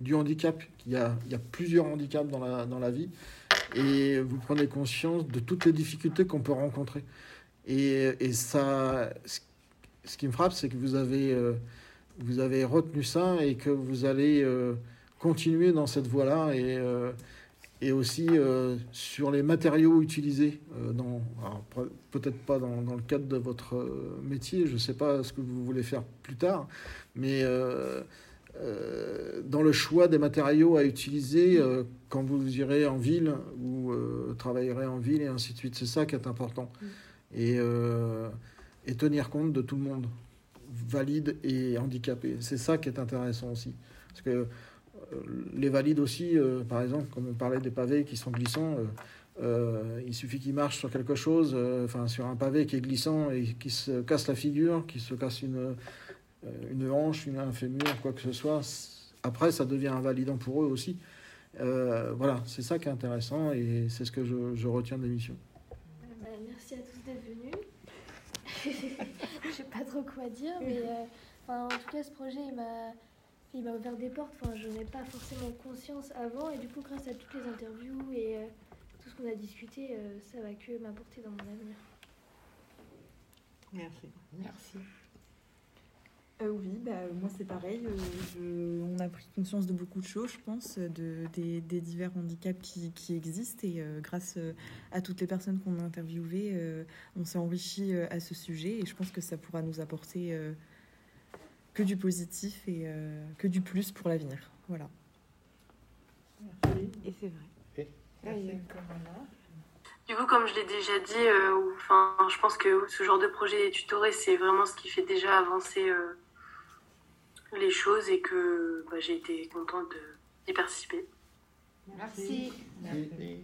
S5: du handicap. Il y a, il y a plusieurs handicaps dans la, dans la vie. Et vous prenez conscience de toutes les difficultés qu'on peut rencontrer. Et, et ça, ce- qui me frappe, c'est que vous avez, euh, vous avez retenu ça et que vous allez euh, continuer dans cette voie-là. Et, euh, et aussi sur les matériaux utilisés dans peut-être pas dans, dans le cadre de votre métier je ne sais pas ce que vous voulez faire plus tard mais euh, dans le choix des matériaux à utiliser euh, quand vous irez en ville ou euh, travaillerez en ville et ainsi de suite. C'est ça qui est important. Et, euh, et tenir compte de tout le monde valide et handicapé. C'est ça qui est intéressant aussi. Parce que les valides aussi, par exemple, comme on parlait des pavés qui sont glissants, euh, il suffit qu'ils marchent sur quelque chose, euh, enfin sur un pavé qui est glissant et qui se casse la figure, qui se casse une, une hanche, une, un fémur, quoi que ce soit. Après, ça devient invalidant pour eux aussi. Euh, voilà, c'est ça qui est intéressant et c'est ce que je, je retiens de l'émission.
S2: Bah, merci à tous d'être venus. Je sais pas trop quoi dire, mais euh, enfin, en tout cas, ce projet, il m'a, il m'a ouvert des portes. Enfin, je n'ai pas forcément conscience avant, et du coup, grâce à toutes les interviews et euh, tout ce qu'on a discuté, euh, ça va que m'apporter dans mon avenir.
S4: Merci.
S3: Merci.
S6: Euh, oui, bah, moi c'est pareil. euh, je- on a pris conscience de beaucoup de choses, je pense, de, des, des divers handicaps qui, qui existent. Et euh, grâce à toutes les personnes qu'on a interviewées, euh, on s'est enrichi à ce sujet. Et je pense que ça pourra nous apporter euh, que du positif et euh, que du plus pour l'avenir. Voilà.
S4: Merci.
S7: Et c'est vrai.
S4: Merci.
S8: Du coup, comme je l'ai déjà dit, euh, enfin, je pense que ce genre de projet tutoré, c'est vraiment ce qui fait déjà avancer euh, les choses et que bah, j'ai été contente d'y participer.
S3: Merci.
S4: Merci.